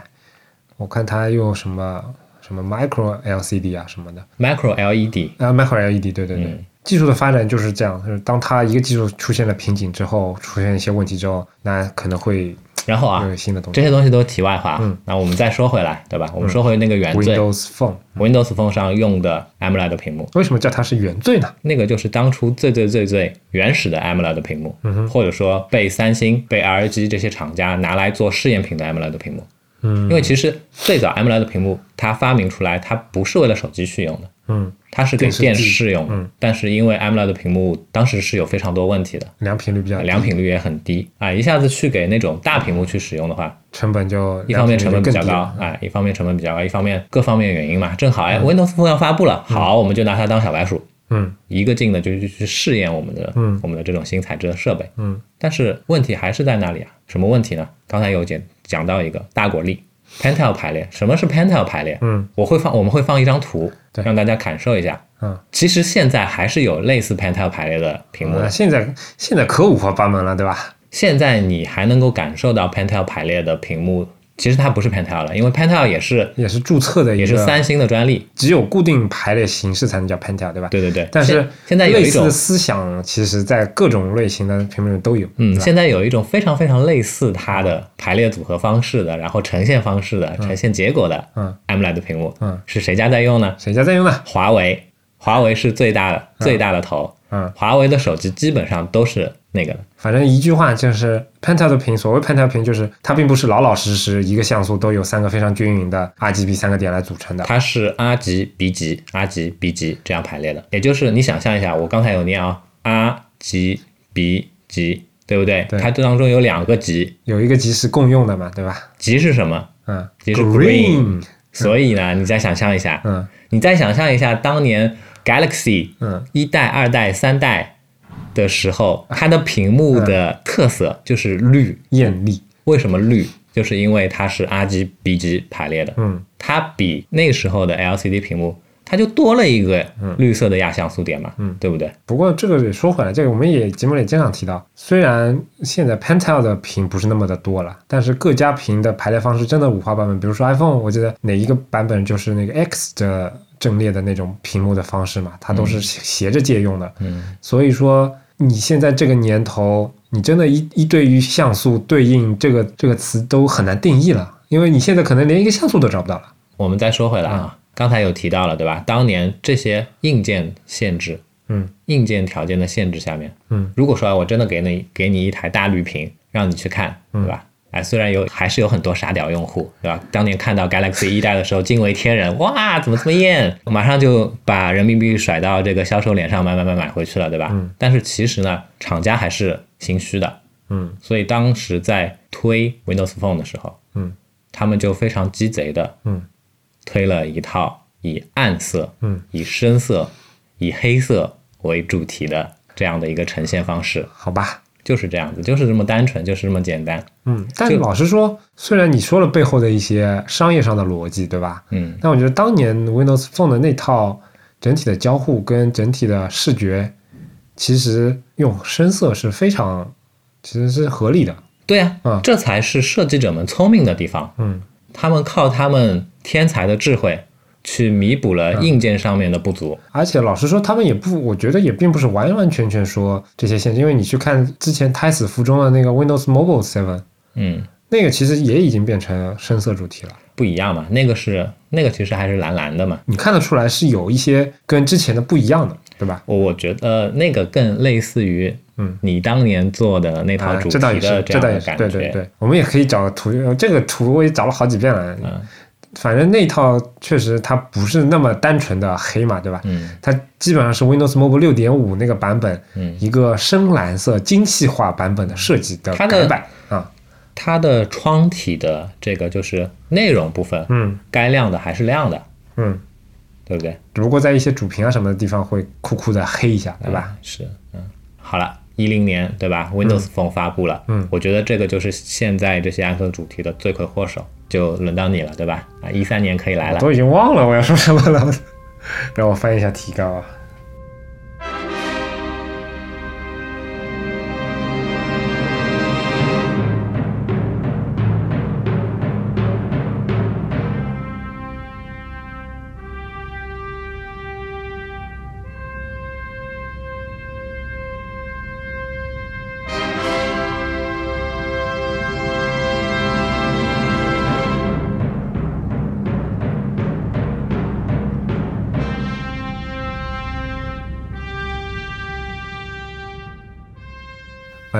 我看它用什么什么 Micro LCD 啊什么的，Micro LED，啊 Micro LED，对对对，嗯技术的发展就是这样，就是当它一个技术出现了瓶颈之后，出现一些问题之后，那可能会然后啊，有新的东西。这些东西都是题外话。嗯那我们再说回来，对吧？我们说回那个原罪、Windows Phone Windows Phone 上用的 AMOLED 屏幕，为什么叫它是原罪呢？那个就是当初最最最最原始的 AMOLED 屏幕，嗯或者说被三星、被 LG 这些厂家拿来做试验品的 AMOLED 屏幕。嗯因为其实最早 AMOLED 屏幕它发明出来，它不是为了手机去用的，嗯，它是给电视用。嗯。但是因为 AMOLED 屏幕当时是有非常多问题的，良品率比较低。良品率也很低。啊，一下子去给那种大屏幕去使用的话，成本就一方面成本比较高良品率就更低了，哎，一方面成本比较高，一方面各方面原因嘛，正好哎嗯，Windows Phone 要发布了，好，我们就拿它当小白鼠，嗯。一个劲的就去去试验我们的嗯。我们的这种新材质的设备。嗯。但是问题还是在那里啊，什么问题呢？刚才有讲讲到一个大果粒 Pentel 排列，什么是 Pentel 排列？嗯我会放我们会放一张图，对让大家感受一下。嗯，其实现在还是有类似 Pentel 排列的屏幕现在现在可五花八门了，对吧？现在你还能够感受到 Pentel 排列的屏幕，其实它不是 Pentel 了，因为 Pentel 也是也是注册的，也是三星的专利。只有固定排列形式才能叫 Pentel，对吧？对对对，但是现现在有一种思想，其实在各种类型的屏幕里都有。嗯，现在有一种非常非常类似它的排列组合方式的，然后呈现方式的、呈现结果的嗯 AMOLED 屏幕，嗯是谁家在用呢？谁家在用呢？华为，华为是最大的、最大的头，嗯，华为的手机基本上都是那个的，反正一句话就是 Pentel 的屏，所谓 Pentel 屏就是它并不是老老实实一个像素都有三个非常均匀的 RGB 三个点来组成的。它是 R 级、B 级、R 级、B 级这样排列的，也就是你想象一下，我刚才有念啊，R 级、B 级，对不对？对。它这当中有两个级，有一个级是共用的嘛，对吧？级是什么？嗯。级是，Green，所以呢，你再想象一下，嗯。你再想象一下当年 Galaxy 嗯一代、二代、三代的时候，它的屏幕的特色就是绿。艳丽，为什么绿？就是因为它是 RGB 级排列的，嗯它比那时候的 LCD 屏幕，它就多了一个绿色的亚像素点嘛，嗯对不对？不过这个也说回来，这个我们也节目里经常提到，虽然现在 Pentel 的屏不是那么的多了，但是各家屏的排列方式真的五花八门。比如说 iPhone，我记得哪一个版本就是那个 X 的阵列的那种屏幕的方式嘛，它都是斜着借用的。嗯，所以说你现在这个年头，你真的一一对于像素对应这个这个词都很难定义了。因为你现在可能连一个像素都找不到了。我们再说回来啊，刚才有提到了，对吧？当年这些硬件限制，嗯，硬件条件的限制下面，嗯，如果说我真的给你给你一台大绿屏，让你去看，对吧？哎，虽然有还是有很多傻屌用户，对吧？当年看到 Galaxy 一代的时候惊为天人，哇，怎么这么艳？马上就把人民币甩到这个销售脸上买买买买回去了，对吧？嗯。但是其实呢，厂家还是心虚的，嗯。所以当时在推 Windows Phone 的时候，嗯。他们就非常鸡贼的，嗯。推了一套以暗色、嗯。以深色、以黑色为主题的这样的一个呈现方式，好吧，就是这样子，就是这么单纯，就是这么简单。嗯，但就老实说，虽然你说了背后的一些商业上的逻辑，对吧？嗯但我觉得当年 Windows Phone 的那套整体的交互跟整体的视觉，其实用深色是非常，其实是合理的。对呀、嗯这才是设计者们聪明的地方。嗯他们靠他们天才的智慧去弥补了嗯硬件上面的不足。而且老实说，他们也不，我觉得也并不是完完全全说这些限制，因为你去看之前胎死腹中的那个 Windows Mobile Seven，嗯，那个其实也已经变成深色主题了。不一样嘛，那个是那个其实还是蓝蓝的嘛。你看得出来是有一些跟之前的不一样的，对吧？我我觉得那个更类似于嗯你当年做的那套啊，主题的这倒也是，样的感觉。对对对，我们也可以找个图，呃这个图我也找了好几遍了。嗯反正那套确实它不是那么单纯的黑嘛，对吧？嗯它基本上是 Windows Mobile 六点五那个版本，嗯一个深蓝色精细化版本的设计的改版啊，它的窗体的这个就是内容部分，嗯该亮的还是亮的，嗯，对不对？只不过在一些主屏啊什么的地方会酷酷的黑一下，对吧？嗯？是，嗯，好了。一零年对吧？Windows Phone 发布了，嗯我觉得这个就是现在这些暗色主题的罪魁祸首，就轮到你了，对吧？啊，一三年可以来了，我都已经忘了我要说什么了，让我翻一下提纲啊。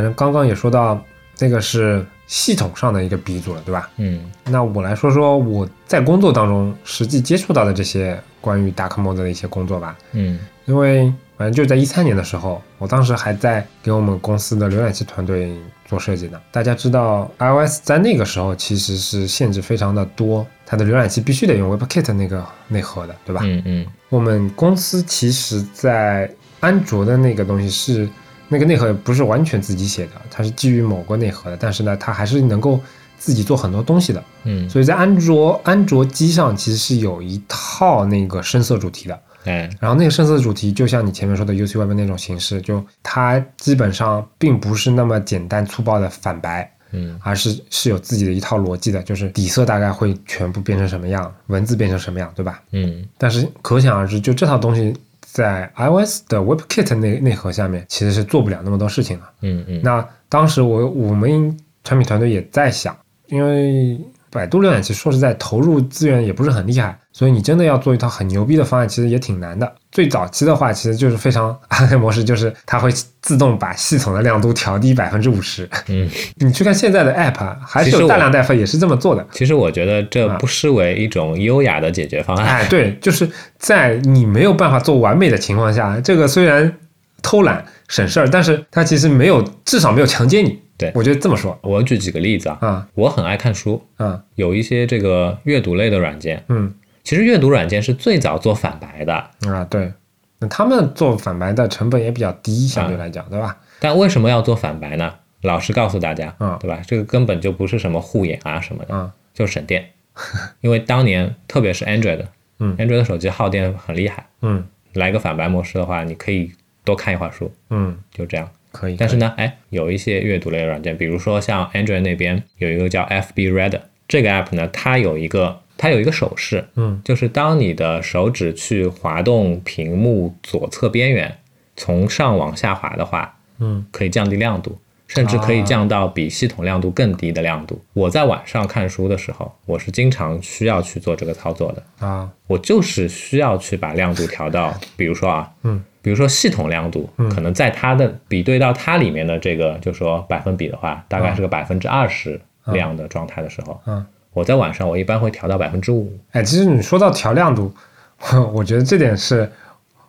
反正刚刚也说到，那个是系统上的一个鼻祖了，对吧？嗯那我来说说我在工作当中实际接触到的这些关于 Dark Mode 的一些工作吧。嗯因为反正就在一三年的时候，我当时还在给我们公司的浏览器团队做设计呢。大家知道，iOS 在那个时候其实是限制非常的多，它的浏览器必须得用 WebKit 那个内核的，对吧？嗯嗯我们公司其实，在安卓的那个东西是那个内核不是完全自己写的，它是基于某个内核的，但是呢，它还是能够自己做很多东西的。嗯，所以在安卓安卓机上其实是有一套那个深色主题的。嗯，然后那个深色主题就像你前面说的 UC Web 那种形式，就它基本上并不是那么简单粗暴的反白，嗯而是是有自己的一套逻辑的，就是底色大概会全部变成什么样，文字变成什么样，对吧？嗯但是可想而知，就这套东西在 iOS 的 WebKit 内内核下面其实是做不了那么多事情的。嗯嗯，那当时我我们产品团队也在想，因为百度浏览器说实在投入资源也不是很厉害，所以你真的要做一套很牛逼的方案，其实也挺难的。最早期的话，其实就是非常 暗黑模式，就是它会自动把系统的亮度调低百分之五十。嗯，你去看现在的 App，啊还是有大量代付也是这么做的。其实我觉得这啊不失为一种优雅的解决方案。哎，对，就是在你没有办法做完美的情况下，这个虽然偷懒省事儿，但是它其实没有，至少没有强奸你。对。我觉得这么说。我举几个例子啊，啊。我很爱看书，啊。有一些这个阅读类的软件，嗯。其实阅读软件是最早做反白的，啊，对，那他们做反白的成本也比较低，相对来讲，对吧？但为什么要做反白呢？老实告诉大家，嗯对吧？这个根本就不是什么护眼啊什么的，嗯就省电。因为当年特别是 Android，嗯，Android 的手机耗电很厉害，嗯。来个反白模式的话，你可以多看一会儿书，嗯，就这样。可以。但是呢，哎，有一些阅读类的软件，比如说像 Android 那边有一个叫 FB Reader 这个 app 呢，它有一个它有一个手势，嗯就是当你的手指去滑动屏幕左侧边缘，从上往下滑的话，嗯可以降低亮度。甚至可以降到比系统亮度更低的亮度。我在晚上看书的时候，我是经常需要去做这个操作的。啊，我就是需要去把亮度调到，比如说啊，嗯，比如说系统亮度，可能在它的比对到它里面的这个，就说百分比的话，大概是个百分之二十亮的状态的时候，嗯，我在晚上我一般会调到百分之五。哎，其实你说到调亮度，我觉得这点是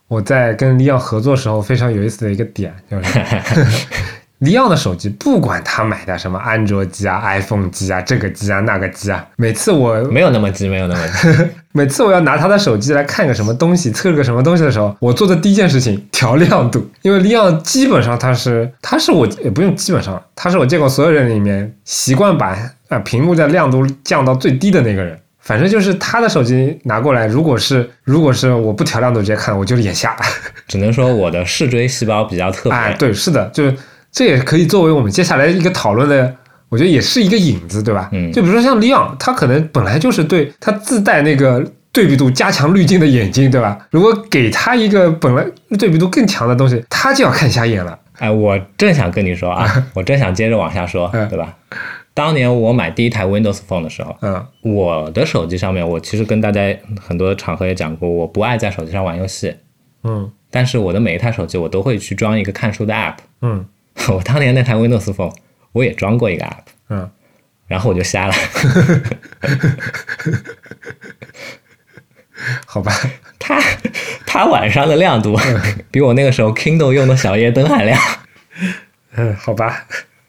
我在跟李奥合作时候非常有意思的一个点，就是李昂的手机，不管他买的什么安卓机啊、iPhone 机啊、这个机啊、那个机啊，每次我没有那么急，没有那么急。每次我要拿他的手机来看个什么东西，测个什么东西的时候，我做的第一件事情调亮度，因为李昂基本上他是他是我也不用基本上，他是我见过所有人里面习惯把啊屏幕的亮度降到最低的那个人。反正就是他的手机拿过来，如果是如果是我不调亮度直接看，我就是眼瞎。只能说我的视锥细胞比较特别。哎，对，是的，就是这也可以作为我们接下来一个讨论的，我觉得也是一个引子，对吧？嗯就比如说像 Leon，他可能本来就是对他自带那个对比度加强滤镜的眼睛，对吧？如果给他一个本来对比度更强的东西，他就要看瞎眼了。哎，我正想跟你说啊，我正想接着往下说，嗯对吧？当年我买第一台 Windows Phone 的时候，嗯我的手机上面，我其实跟大家很多场合也讲过，我不爱在手机上玩游戏，嗯但是我的每一台手机我都会去装一个看书的 app。嗯 我当年那台 Windows Phone 我也装过一个 app，嗯，然后我就瞎了。好吧，它它晚上的亮度比我那个时候 Kindle 用的小夜灯还亮。嗯，好吧，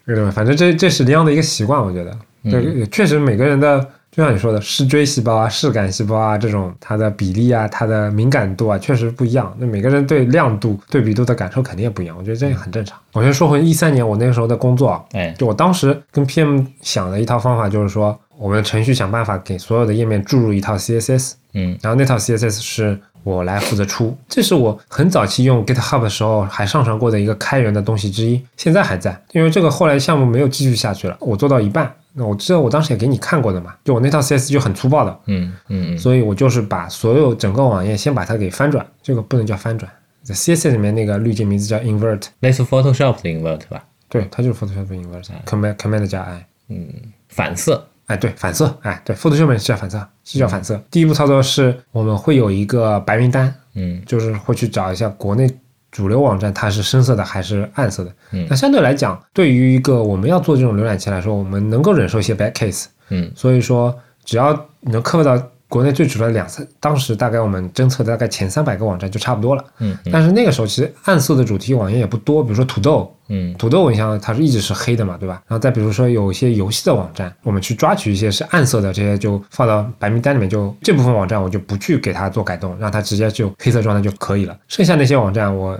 对吧？反正这这是 Leon 的一个习惯，我觉得，嗯对，确实每个人的。就像你说的，视锥细胞啊、视感细胞啊，这种它的比例啊、它的敏感度啊，确实不一样。那每个人对亮度、对比度的感受肯定也不一样，我觉得这也很正常。我先说回一三年我那个时候的工作啊，哎，就我当时跟 PM 想的一套方法，就是说我们程序想办法给所有的页面注入一套 CSS，嗯然后那套 CSS 是我来负责出，这是我很早期用 GitHub 的时候还上传过的一个开源的东西之一，现在还在，因为这个后来项目没有继续下去了，我做到一半。那我记得我当时也给你看过的嘛，就我那套 CSS 就很粗暴的，嗯嗯嗯，所以我就是把所有整个网页先把它给翻转，这个不能叫翻转，在 CSS 里面那个滤镜名字叫 invert，类似 Photoshop 的 invert 吧，对，它就是 Photoshop invert，command command 加 i，嗯反色。哎，对，反色，哎，对，Photoshop 是叫反色，是叫反色。第一步操作是我们会有一个白名单，嗯就是会去找一下国内主流网站它是深色的还是暗色的。嗯那相对来讲，对于一个我们要做这种浏览器来说，我们能够忍受一些 bad case。嗯所以说，只要能克服到国内最主要的两三，当时大概我们侦测的大概前三百个网站就差不多了。嗯嗯但是那个时候其实暗色的主题网页也不多，比如说土豆，嗯土豆我印象它是一直是黑的嘛，对吧？然后再比如说有一些游戏的网站，我们去抓取一些是暗色的，这些就放到白名单里面就，这部分网站我就不去给它做改动，让它直接就黑色状态就可以了。剩下那些网站我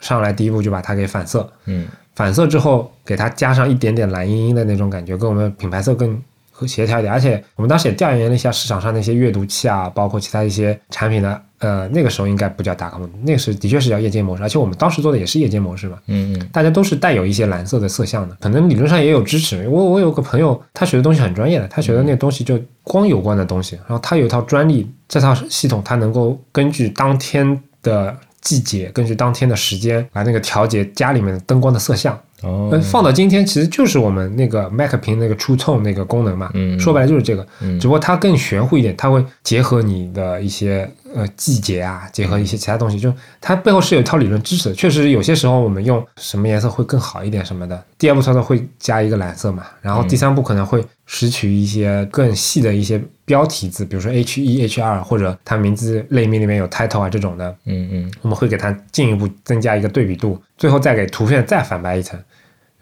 上来第一步就把它给反色，嗯反色之后给它加上一点点蓝茵茵的那种感觉，跟我们品牌色更和协调一点。而且我们当时也调研了一下市场上那些阅读器啊，包括其他一些产品的，呃，那个时候应该不叫大 c 那个是的确是叫夜间模式，而且我们当时做的也是夜间模式嘛。嗯嗯大家都是带有一些蓝色的色相的，可能理论上也有支持。我我有个朋友，他学的东西很专业的，他学的那个东西就光有关的东西，然后他有一套专利，这套系统它能够根据当天的季节，根据当天的时间来那个调节家里面的灯光的色相。哦呃，放到今天其实就是我们那个 Mac 屏那个触控那个功能嘛，嗯说白了就是这个，嗯只不过它更玄乎一点，它会结合你的一些呃季节啊，结合一些其他东西，就它背后是有一套理论支持的。确实有些时候我们用什么颜色会更好一点什么的。第二步操作会加一个蓝色嘛，然后第三步可能会拾取一些更细的一些标题字，比如说 H 一、H 二或者它名字类名里面有 title 啊这种的，嗯嗯我们会给它进一步增加一个对比度，最后再给图片再反白一层。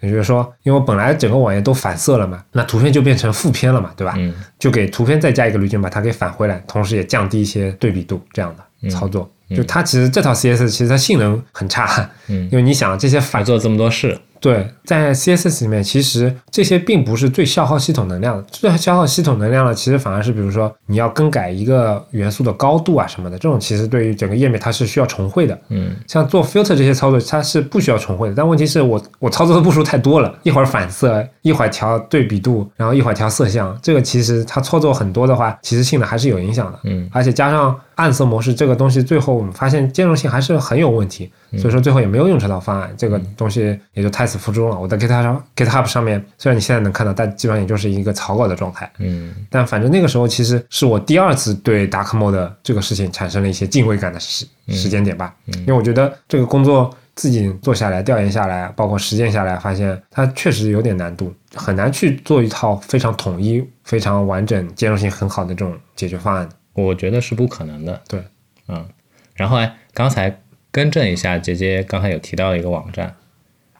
也就是说，因为本来整个网页都反色了嘛，那图片就变成负片了嘛，对吧？嗯就给图片再加一个滤镜，把它给返回来，同时也降低一些对比度，这样的操作。就它其实这套 CSS 其实它性能很差，嗯因为你想这些反还做这么多事。对，在 CSS 里面，其实这些并不是最消耗系统能量的，最消耗系统能量的，其实反而是比如说你要更改一个元素的高度啊什么的，这种其实对于整个页面它是需要重绘的。嗯像做 filter 这些操作，它是不需要重绘的，但问题是我我操作的步数太多了，一会儿反色，一会儿调对比度，然后一会儿调色相，这个其实它操作很多的话，其实性能还是有影响的。嗯而且加上暗色模式这个东西，最后我们发现兼容性还是很有问题，所以说最后也没有用这套方案，这个东西也就胎死腹中了。我在 GitHub 上 GitHub 上面，虽然你现在能看到，但基本上也就是一个草稿的状态。嗯但反正那个时候其实是我第二次对 Dark Mode 这个事情产生了一些敬畏感的时时间点吧，因为我觉得这个工作自己做下来、调研下来，包括实践下来，发现它确实有点难度，很难去做一套非常统一、非常完整、兼容性很好的这种解决方案。我觉得是不可能的。对，嗯，然后哎，刚才更正一下，杰杰刚才有提到一个网站，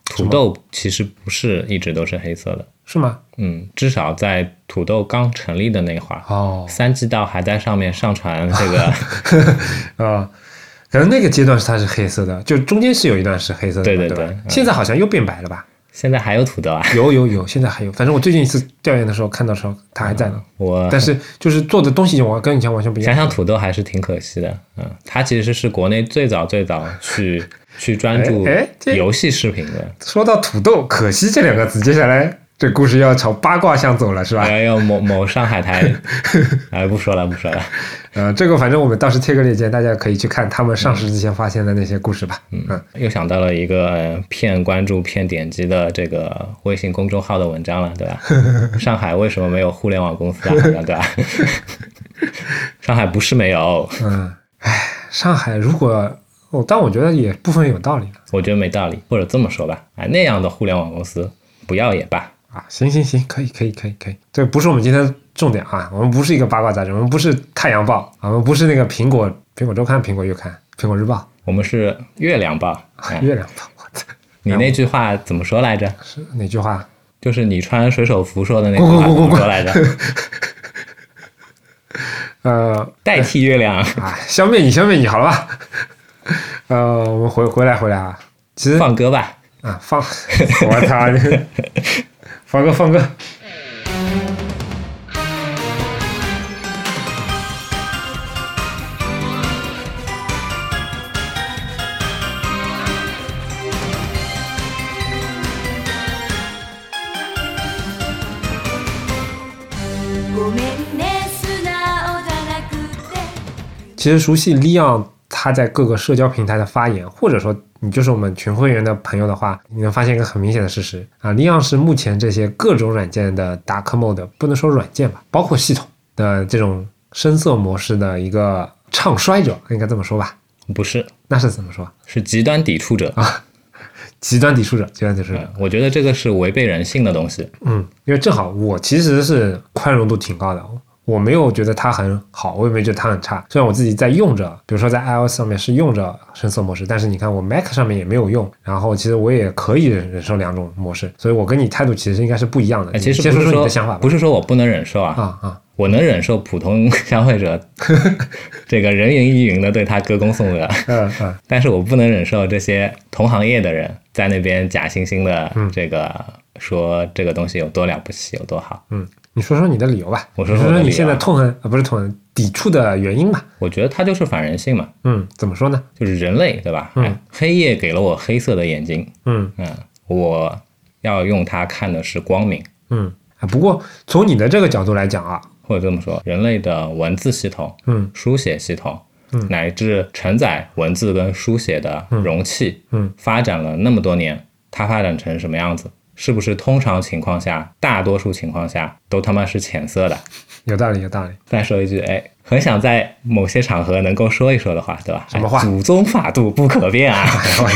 土豆其实不是一直都是黑色的。是吗？嗯，至少在土豆刚成立的那会儿，哦，三季稻还在上面上传这个，啊、可能那个阶段是它是黑色的，就中间是有一段是黑色的嘛，对对对现在好像又变白了吧？现在还有土豆啊。有有有，现在还有。反正我最近一次调研的时候看到的时候，它还在呢。我但是就是做的东西完跟以前完全不一样。想想土豆还是挺可惜的，嗯，它其实是国内最早最早去 去专注游戏视频的，说到土豆，可惜这两个字，接下来这故事要朝八卦向走了，是吧？还有某某上海台，哎，不说了不说了，呃，这个反正我们到时贴个链接，大家可以去看他们上市之前发现的那些故事吧。嗯，又想到了一个呃骗关注骗点击的这个微信公众号的文章了，对吧？上海为什么没有互联网公司啊？对吧？上海不是没有，嗯，哎上海如果哦，但我觉得也部分有道理我觉得没道理，或者这么说吧，哎，那样的互联网公司不要也罢。啊。行行行，可以可以可以可以，这不是我们今天重点啊。我们不是一个八卦杂志，我们不是太阳报啊，我们不是那个苹果苹果周刊、苹果月刊、苹果日报、我们是月亮报，哎，月亮报。我操，你那句话怎么说来着？是哪句话？就是你穿水手服说的那句话怎么说来着？呃，代替月亮，啊，消灭你，消灭你，好了吧？呃，我们回回来回来啊，其实放歌吧。啊放，我操，放歌放歌。ごめんね素直じゃなくて其实熟悉 Leon 他在各个社交平台的发言，或者说你就是我们群会员的朋友的话，你能发现一个很明显的事实啊，Leon 是目前这些各种软件的 Dark Mode，不能说软件吧，包括系统的这种深色模式的一个唱衰者，应该这么说吧？不是，那是怎么说？是极端抵触者啊。极端抵触者，极端抵触者。我觉得这个是违背人性的东西。嗯，因为正好我其实是宽容度挺高的，我没有觉得它很好，我也没觉得它很差。虽然我自己在用着，比如说在 iOS 上面是用着深色模式，但是你看我 Mac 上面也没有用。然后其实我也可以忍受两种模式，所以我跟你态度其实应该是不一样的。哎，其实先说说你的想法吧。不是说我不能忍受啊，啊啊，我能忍受普通消费者 这个人云亦云的对他歌功颂德，嗯嗯但是我不能忍受这些同行业的人在那边假惺惺的这个说这个东西有多了不起，有多好。嗯，你说说你的理由吧。我说说你现在痛恨啊，不是痛恨，抵触的原因吧。我觉得它就是反人性嘛，嗯，怎么说呢？就是人类对吧？嗯哎，黑夜给了我黑色的眼睛，嗯嗯，我要用它看的是光明。嗯啊，不过从你的这个角度来讲啊，或者这么说，人类的文字系统、嗯书写系统，嗯乃至承载文字跟书写的容器，嗯发展了那么多年，它发展成什么样子？是不是通常情况下，大多数情况下都他妈是浅色的？有道理有道理。再说一句，哎，很想在某些场合能够说一说的话，对吧？什么话哎祖宗法度不可变啊！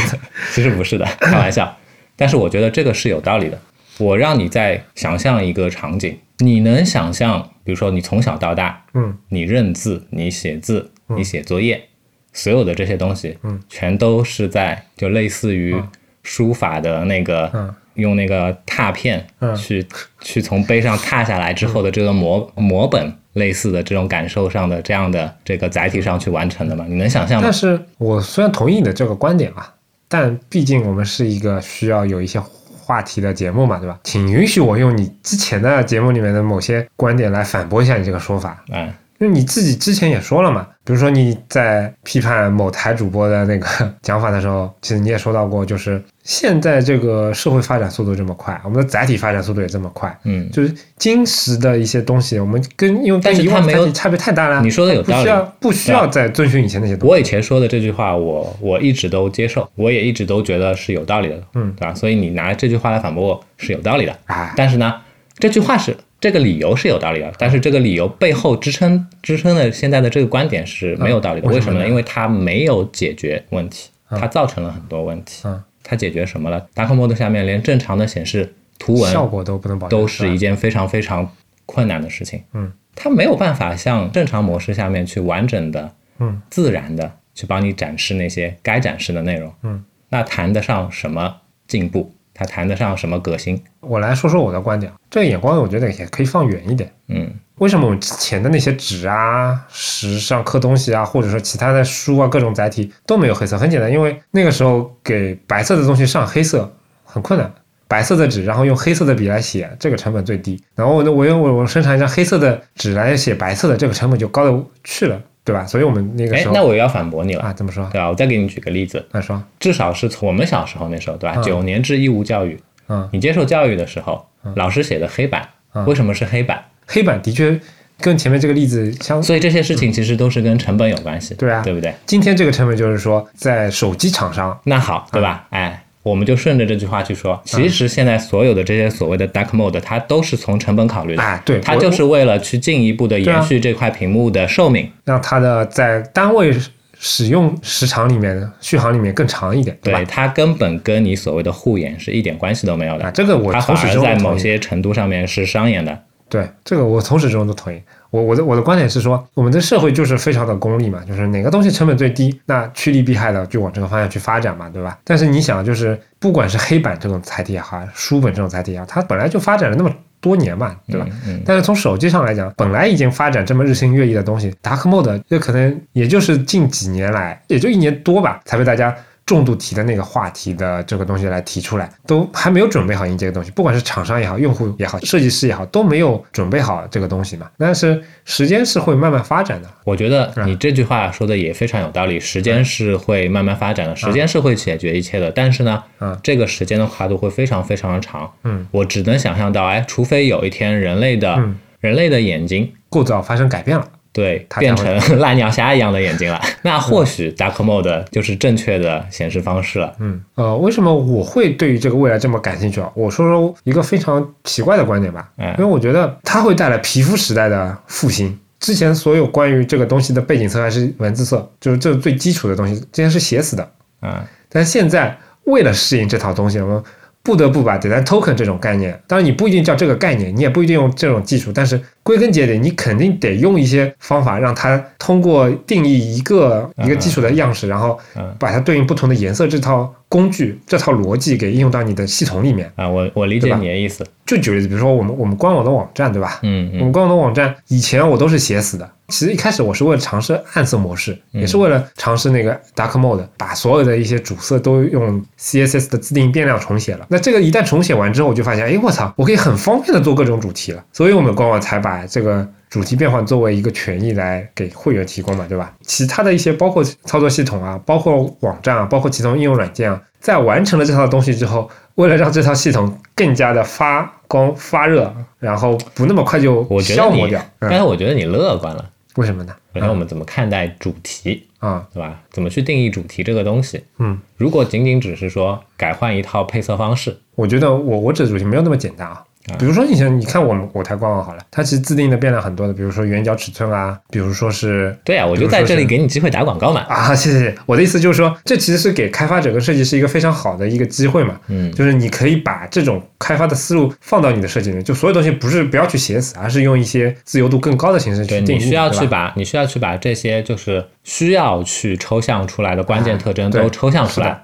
其实不是的，开玩笑。但是我觉得这个是有道理的。我让你再想象一个场景，你能想象，比如说你从小到大，嗯你认字，你写字，你写作业，所有的这些东西，嗯，全都是在就类似于书法的那个，嗯用那个拓片嗯去、去从碑上拓下来之后的这个模模本类似的这种感受上的这样的这个载体上去完成的嘛？你能想象吗但？是我虽然同意你的这个观点啊，但毕竟我们是一个需要有一些话题的节目嘛，对吧？请允许我用你之前的节目里面的某些观点来反驳一下你这个说法。嗯，因为你自己之前也说了嘛，比如说你在批判某台主播的那个 讲法的时候，其实你也说到过，就是现在这个社会发展速度这么快，我们的载体发展速度也这么快，嗯，就是今时的一些东西，我们跟因为但跟以往是它没有差别太大了。你说的有道理不需要不需要再遵循以前那些东西。我以前说的这句话，我我一直都接受，我也一直都觉得是有道理的，嗯对吧？所以你拿这句话来反驳我是有道理的，哎，但是呢，这句话是这个理由是有道理的，但是这个理由背后支撑支撑的现在的这个观点是没有道理的。嗯为什么呢？因为它没有解决问题，嗯它造成了很多问题。嗯它解决什么了？Dark Mode 下面连正常的显示图文效果都不能保证，都是一件非常非常困难的事情。嗯，它没有办法像正常模式下面去完整的、嗯自然的去帮你展示那些该展示的内容。嗯，那谈得上什么进步？它谈得上什么革新？我来说说我的观点，这个眼光我觉得也可以放远一点。嗯为什么我们之前的那些纸啊、石上刻东西啊，或者说其他的书啊，各种载体都没有黑色？很简单，因为那个时候给白色的东西上黑色很困难。白色的纸，然后用黑色的笔来写，这个成本最低。然后我我用我我生产一张黑色的纸来写白色的，这个成本就高的去了，对吧？所以我们那个时，候哎那我又要反驳你了，啊，怎么说？对吧？我再给你举个例子，那说，至少是从我们小时候那时候，对吧？嗯九年制义务教育，嗯，你接受教育的时候，老师写的黑板，嗯为什么是黑板？黑板的确跟前面这个例子相所以这些事情其实都是跟成本有关系，对啊对不对？今天这个成本就是说，在手机厂商，那好，对吧？哎，我们就顺着这句话去说，嗯其实现在所有的这些所谓的 dark mode，它都是从成本考虑的，哎，对，它就是为了去进一步的延续这块屏幕的寿命。让它的在单位使用时长里面、续航里面更长一点，对吧对，？它根本跟你所谓的护眼是一点关系都没有的，啊，这个我它从始反而在至终都同意。某些程度上面是商演的。对，这个我从始至终都同意。我我的我的观点是说，我们的社会就是非常的功利嘛，就是哪个东西成本最低，那趋利避害的就往这个方向去发展嘛，对吧？但是你想，就是不管是黑板这种载体也好，书本这种载体也好，它本来就发展了那么多年嘛，对吧？嗯嗯，但是从手机上来讲，本来已经发展这么日新月异的东西，Dark Mode 这可能也就是近几年来，也就一年多吧，才被大家重度提的那个话题的这个东西来提出来，都还没有准备好迎接这个东西，不管是厂商也好，用户也好，设计师也好，都没有准备好这个东西嘛。但是时间是会慢慢发展的，我觉得你这句话说的也非常有道理，时间是会慢慢发展的，时间是会解决一切的，但是呢嗯，这个时间的跨度会非常非常的长。嗯，我只能想象到，哎，除非有一天人类的嗯人类的眼睛构造发生改变了。对，它变成 烂鸟虾一样的眼睛了。那或许 Dark Mode 就是正确的显示方式了。嗯，呃，为什么我会对于这个未来这么感兴趣啊？我说说一个非常奇怪的观点吧，嗯因为我觉得它会带来皮肤时代的复兴。之前所有关于这个东西的背景色还是文字色，就是这是最基础的东西，之前是写死的。啊，但现在为了适应这套东西，我们不得不把 design token 这种概念，当然你不一定叫这个概念，你也不一定用这种技术，但是归根结底，你肯定得用一些方法，让它通过定义一个一个基础的样式，然后嗯把它对应不同的颜色这套工具、这套逻辑给应用到你的系统里面。啊，我我理解你的意思。就举个例子，比如说我们我们官网的网站，对吧？嗯嗯我们官网的网站以前我都是写死的。其实一开始我是为了尝试暗色模式，嗯也是为了尝试那个 dark mode，把所有的一些主色都用 CSS 的自定义变量重写了。那这个一旦重写完之后，我就发现，哎，我操，我可以很方便的做各种主题了。所以我们官网才把这个主题变换作为一个权益来给会员提供嘛，对吧？其他的一些包括操作系统啊，包括网站啊，包括其中应用软件啊，在完成了这套东西之后，为了让这套系统更加的发光发热，然后不那么快就我觉得你消磨掉，，但嗯，是我觉得你乐观了。为什么呢？首先，我们怎么看待主题，啊，对吧？怎么去定义主题这个东西？嗯，如果仅仅只是说改换一套配色方式，我觉得我我指主题没有那么简单啊。比如说，你像你看我们我台官网好了，它其实自定的变量很多的，比如说圆角尺寸啊，比如说是对啊，我就在这里给你机会打广告嘛。啊，谢谢。我的意思就是说，这其实是给开发者跟设计师一个非常好的一个机会嘛。嗯就是你可以把这种开发的思路放到你的设计里面，就所有东西不是不要去写死，而是用一些自由度更高的形式去定义。对你需要去把你需要去把这些就是需要去抽象出来的关键特征都抽象出来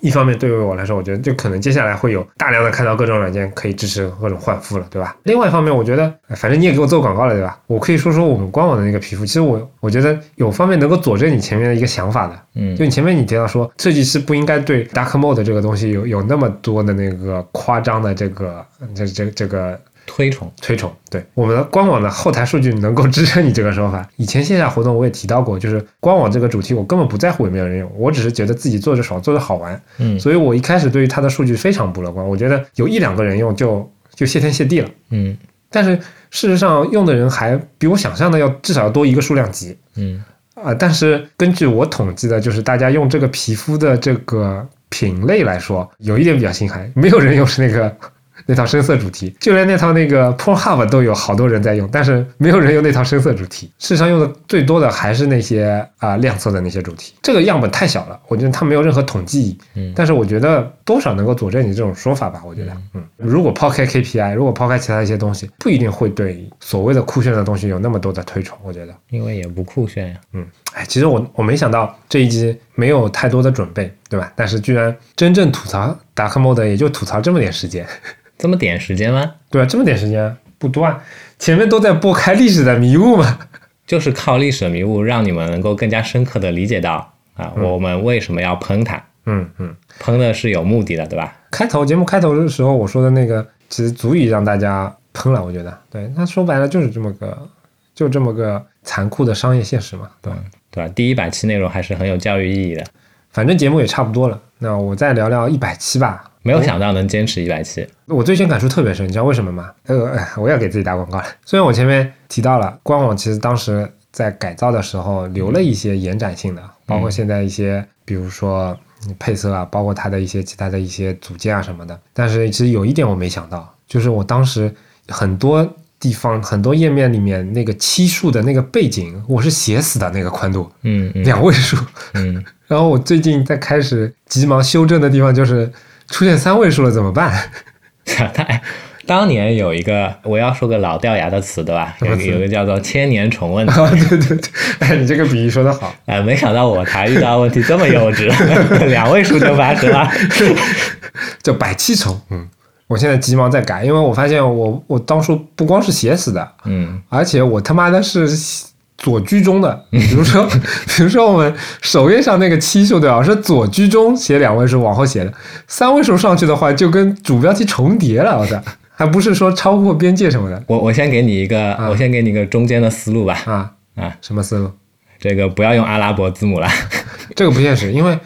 一方面对于我来说，我觉得就可能接下来会有大量的看到各种软件可以支持各种换肤了，对吧？另外一方面，我觉得呃反正你也给我做广告了，对吧？我可以说说我们官网的那个皮肤，其实我我觉得有方面能够佐证你前面的一个想法的。嗯就你前面你提到说，设计师不应该对 dark mode 这个东西有有那么多的那个夸张的这个这这这个推崇，推崇。对，我们的官网的后台数据能够支撑你这个说法。以前线下活动我也提到过，就是官网这个主题我根本不在乎有没有人用，我只是觉得自己做着爽，做着好玩。嗯所以我一开始对于它的数据非常不乐观，我觉得有一两个人用就就谢天谢地了。嗯但是事实上用的人还比我想象的要至少要多一个数量级。嗯啊、但是根据我统计的，就是大家用这个皮肤的这个品类来说，有一点比较心寒，没有人用是那个那套深色主题，就连那套那个 Pornhub 都有好多人在用，但是没有人用那套深色主题。事实上用的最多的还是那些啊、亮色的那些主题。这个样本太小了，我觉得它没有任何统计意义。嗯但是我觉得多少能够佐证你这种说法吧。我觉得，嗯，如果抛开 KPI，如果抛开其他一些东西，不一定会对所谓的酷炫的东西有那么多的推崇。我觉得。因为也不酷炫呀。嗯，哎，其实我我没想到这一集没有太多的准备，对吧？但是居然真正吐槽 Dark Mode 也就吐槽这么点时间，这么点时间吗？对啊？这么点时间不多啊，前面都在拨开历史的迷雾嘛。就是靠历史的迷雾，让你们能够更加深刻的理解到啊，我们为什么要喷它，嗯嗯，喷的是有目的的，对吧？开头节目开头的时候我说的那个，其实足以让大家喷了。我觉得，对，那说白了就是这么个，就这么个残酷的商业现实嘛，对吧？对吧？第一百期内容还是很有教育意义的，反正节目也差不多了，那我再聊聊一百期吧。没有想到能坚持一百期。我最近感触特别深，你知道为什么吗？呃，哎我要给自己打广告了。虽然我前面提到了官网，其实当时在改造的时候留了一些延展性的，包括现在一些，比如说配色啊，包括它的一些其他的一些组件啊什么的。但是其实有一点我没想到，就是我当时很多地方很多页面里面那个期数的那个背景，我是写死的那个宽度，嗯嗯两位数。嗯，然后我最近在开始急忙修正的地方就是出现三位数了，怎么办？当年有一个我要说个老掉牙的词，对吧？有有个叫做千年重问，啊，对对对，哎，你这个比喻说的好。哎，没想到我台遇到问题这么幼稚，两位数就发生了。叫百七重。嗯，我现在急忙在改，因为我发现我我当初不光是写死的，嗯而且我他妈的是左居中的。比如说，比如说我们首页上那个七数对吧，是左居中写两位数往后写的，三位数上去的话就跟主标题重叠了，我操，还不是说超过边界什么的我我先给你一个，我先给你一个中间的思路吧。啊啊，什么思路？这个不要用阿拉伯字母了。这个不现实，因为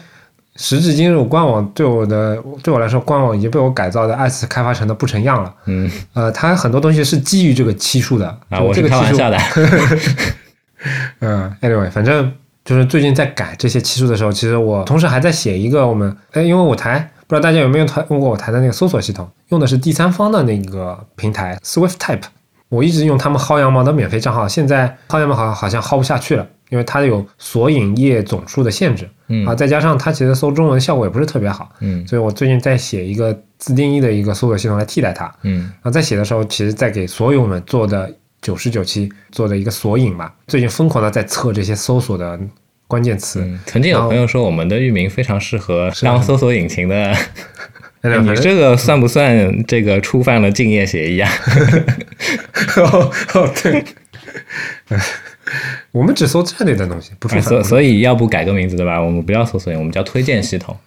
时至今日，官网对我的对我来说，官网已经被我改造的二次开发成的不成样了。嗯呃，它很多东西是基于这个期数的啊，我是这个期数开玩笑的。嗯，anyway，反正就是最近在改这些期数的时候，其实我同时还在写一个我们，哎，因为我台不知道大家有没有用过我台的那个搜索系统，用的是第三方的那个平台 Swift Type，我一直用他们薅羊毛的免费账号，现在薅羊毛好好像薅不下去了，因为它有索引页总数的限制，嗯。啊，再加上它其实搜中文效果也不是特别好，嗯。所以我最近在写一个自定义的一个搜索系统来替代它，嗯。然后在写的时候，其实在给所有我们做的九十九期做的一个索引嘛。最近疯狂的在测这些搜索的关键词，嗯，曾经有朋友说我们的域名非常适合当搜索引擎的，你这个算不算这个触犯了竞业协议啊？哦哦对，我们只搜这类的东西，不触。所所以要不改个名字对吧？我们不要搜索引，我们叫推荐系统。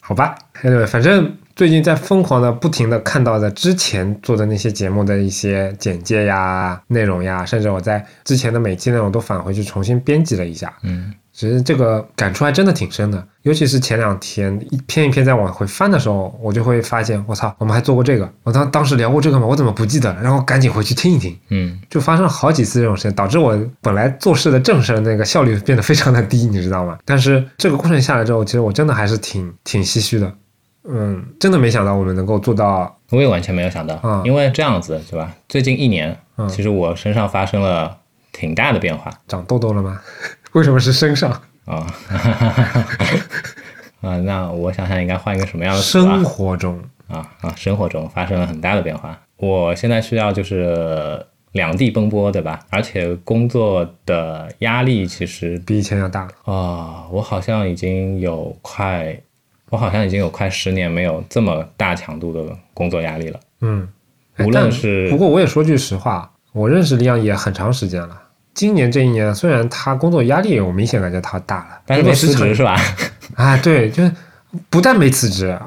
好吧，anyway，反正最近在疯狂的、不停的看到的之前做的那些节目的一些简介呀、内容呀，甚至我在之前的每期内容都返回去重新编辑了一下。嗯其实这个感触还真的挺深的，尤其是前两天一篇一篇在往回翻的时候，我就会发现，我操，我们还做过这个，我当当时聊过这个吗？我怎么不记得了？然后赶紧回去听一听，嗯就发生了好几次这种事情，导致我本来做事的正事那个效率变得非常的低，你知道吗？但是这个过程下来之后，其实我真的还是挺挺唏嘘的，嗯，真的没想到我们能够做到，我也完全没有想到，嗯因为这样子对吧？最近一年，嗯其实我身上发生了挺大的变化长痘痘了吗？为什么是身上？啊。啊，那我想想应该换一个什么样的生？活中，啊啊，生活中发生了很大的变化。我现在需要就是两地奔波，对吧？而且工作的压力其实比以前要大了。啊、我好像已经有快，我好像已经有快十年没有这么大强度的工作压力了。嗯，哎无论是不过我也说句实话，我认识李阳也很长时间了。今年这一年，虽然他工作压力，我明显感觉他大了，但是没辞职是吧？啊，对，就是不但没辞职，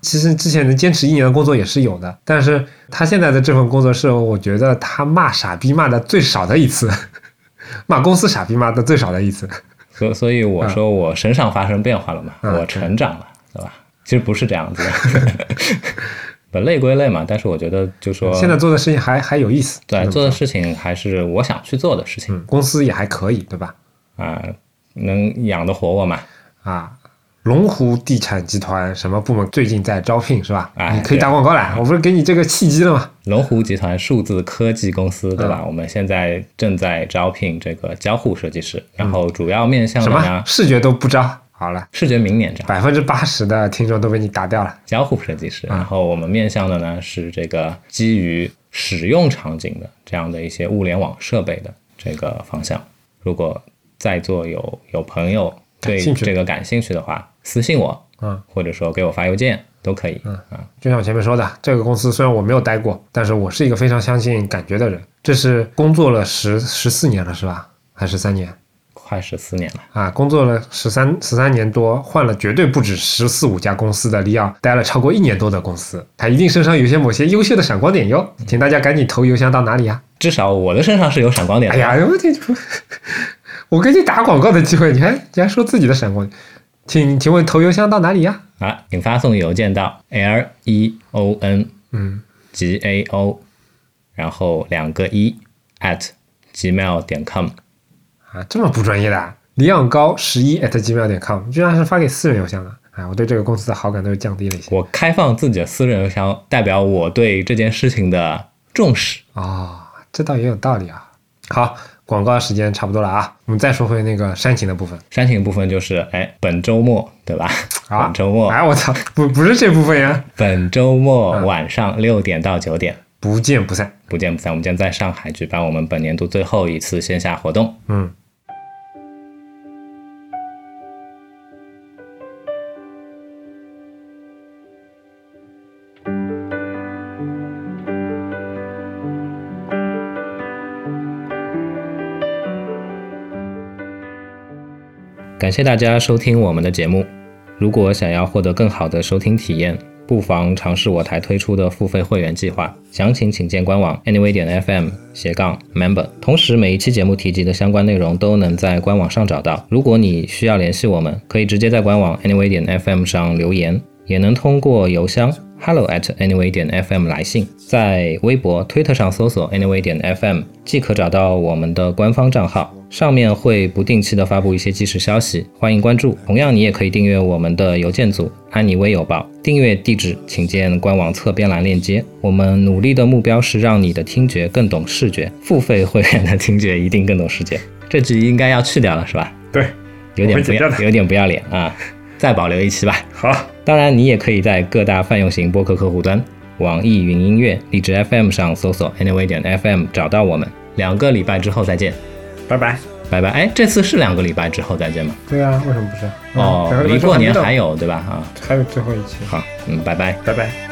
其实之前能坚持一年的工作也是有的，但是他现在的这份工作是我觉得他骂傻逼骂的最少的一次，骂公司傻逼骂的最少的一次。所所以我说我身上发生变化了嘛，嗯我成长了，对吧？其实不是这样子的，不累归累嘛，但是我觉得就说现在做的事情还还有意思，对做的事情还是我想去做的事情嗯，公司也还可以，对吧？啊，能养得活我嘛？啊，龙湖地产集团什么部门最近在招聘是吧？哎你可以打广告了，我不是给你这个契机了吗？龙湖集团数字科技公司，对吧？嗯我们现在正在招聘这个交互设计师，然后主要面向什么视觉都不招？好了，视觉明年招百分之八十的听众都被你打掉了。交互设计师，嗯。然后我们面向的呢是这个基于使用场景的这样的一些物联网设备的这个方向。如果在座有有朋友对这个感兴趣的话，私信我，嗯，或者说给我发邮件都可以，嗯。啊，就像我前面说的，这个公司虽然我没有待过，但是我是一个非常相信感觉的人。这是工作了十十四年了，是吧？还是三年快十四年了。啊？工作了十三十三年多，换了绝对不止十四五家公司的里奥，待了超过一年多的公司，他一定身上有些某些优秀的闪光点哟。请大家赶紧投邮箱到哪里呀、至少我的身上是有闪光点的。哎呀，我这我给你打广告的机会，你还你还说自己的闪光点？请请问投邮箱到哪里呀？啊，请发送邮件到 l e o n 嗯 g a o，然后两个一 at gmail 点 com。啊，这么不专业的、啊，李养高十一 at gmail 点 com，居然是发给私人邮箱的。哎，我对这个公司的好感都是降低了一些。我开放自己的私人邮箱，代表我对这件事情的重视。哦，这倒也有道理啊。好，广告时间差不多了啊，我们再说回那个煽情的部分。煽情部分就是，哎，本周末对吧？啊，本周末，哎，我操，不不是这部分呀，本周末嗯晚上六点到九点，不见不散。不见不散。我们将在上海举办我们本年度最后一次线下活动。嗯，感谢大家收听我们的节目。如果想要获得更好的收听体验，不妨尝试我台推出的付费会员计划，详情请见官网 anyway 点 fm 斜杠 member。同时，每一期节目提及的相关内容都能在官网上找到。如果你需要联系我们，可以直接在官网 anyway 点 fm 上留言，也能通过邮箱 hello at anyway 点 fm 来信，在微博、推特上搜索 anyway 点 fm 即可找到我们的官方账号，上面会不定期的发布一些即时消息，欢迎关注。同样，你也可以订阅我们的邮件组安妮微邮报，订阅地址请见官网侧边栏链接。我们努力的目标是让你的听觉更懂视觉，付费会员的听觉一定更懂视觉。这句应该要去掉了是吧？对，有点不要有点不要脸啊！再保留一期吧。好，当然，你也可以在各大泛用型播客客户端、网易云音乐、荔枝 FM 上搜索 Anyway 点 FM 找到我们。两个礼拜之后再见，拜拜。拜拜。哎，这次是两个礼拜之后再见吗？对啊，为什么不是？哦嗯，离过年还有有对吧？啊，还有最后一期。好，嗯，拜拜。拜拜。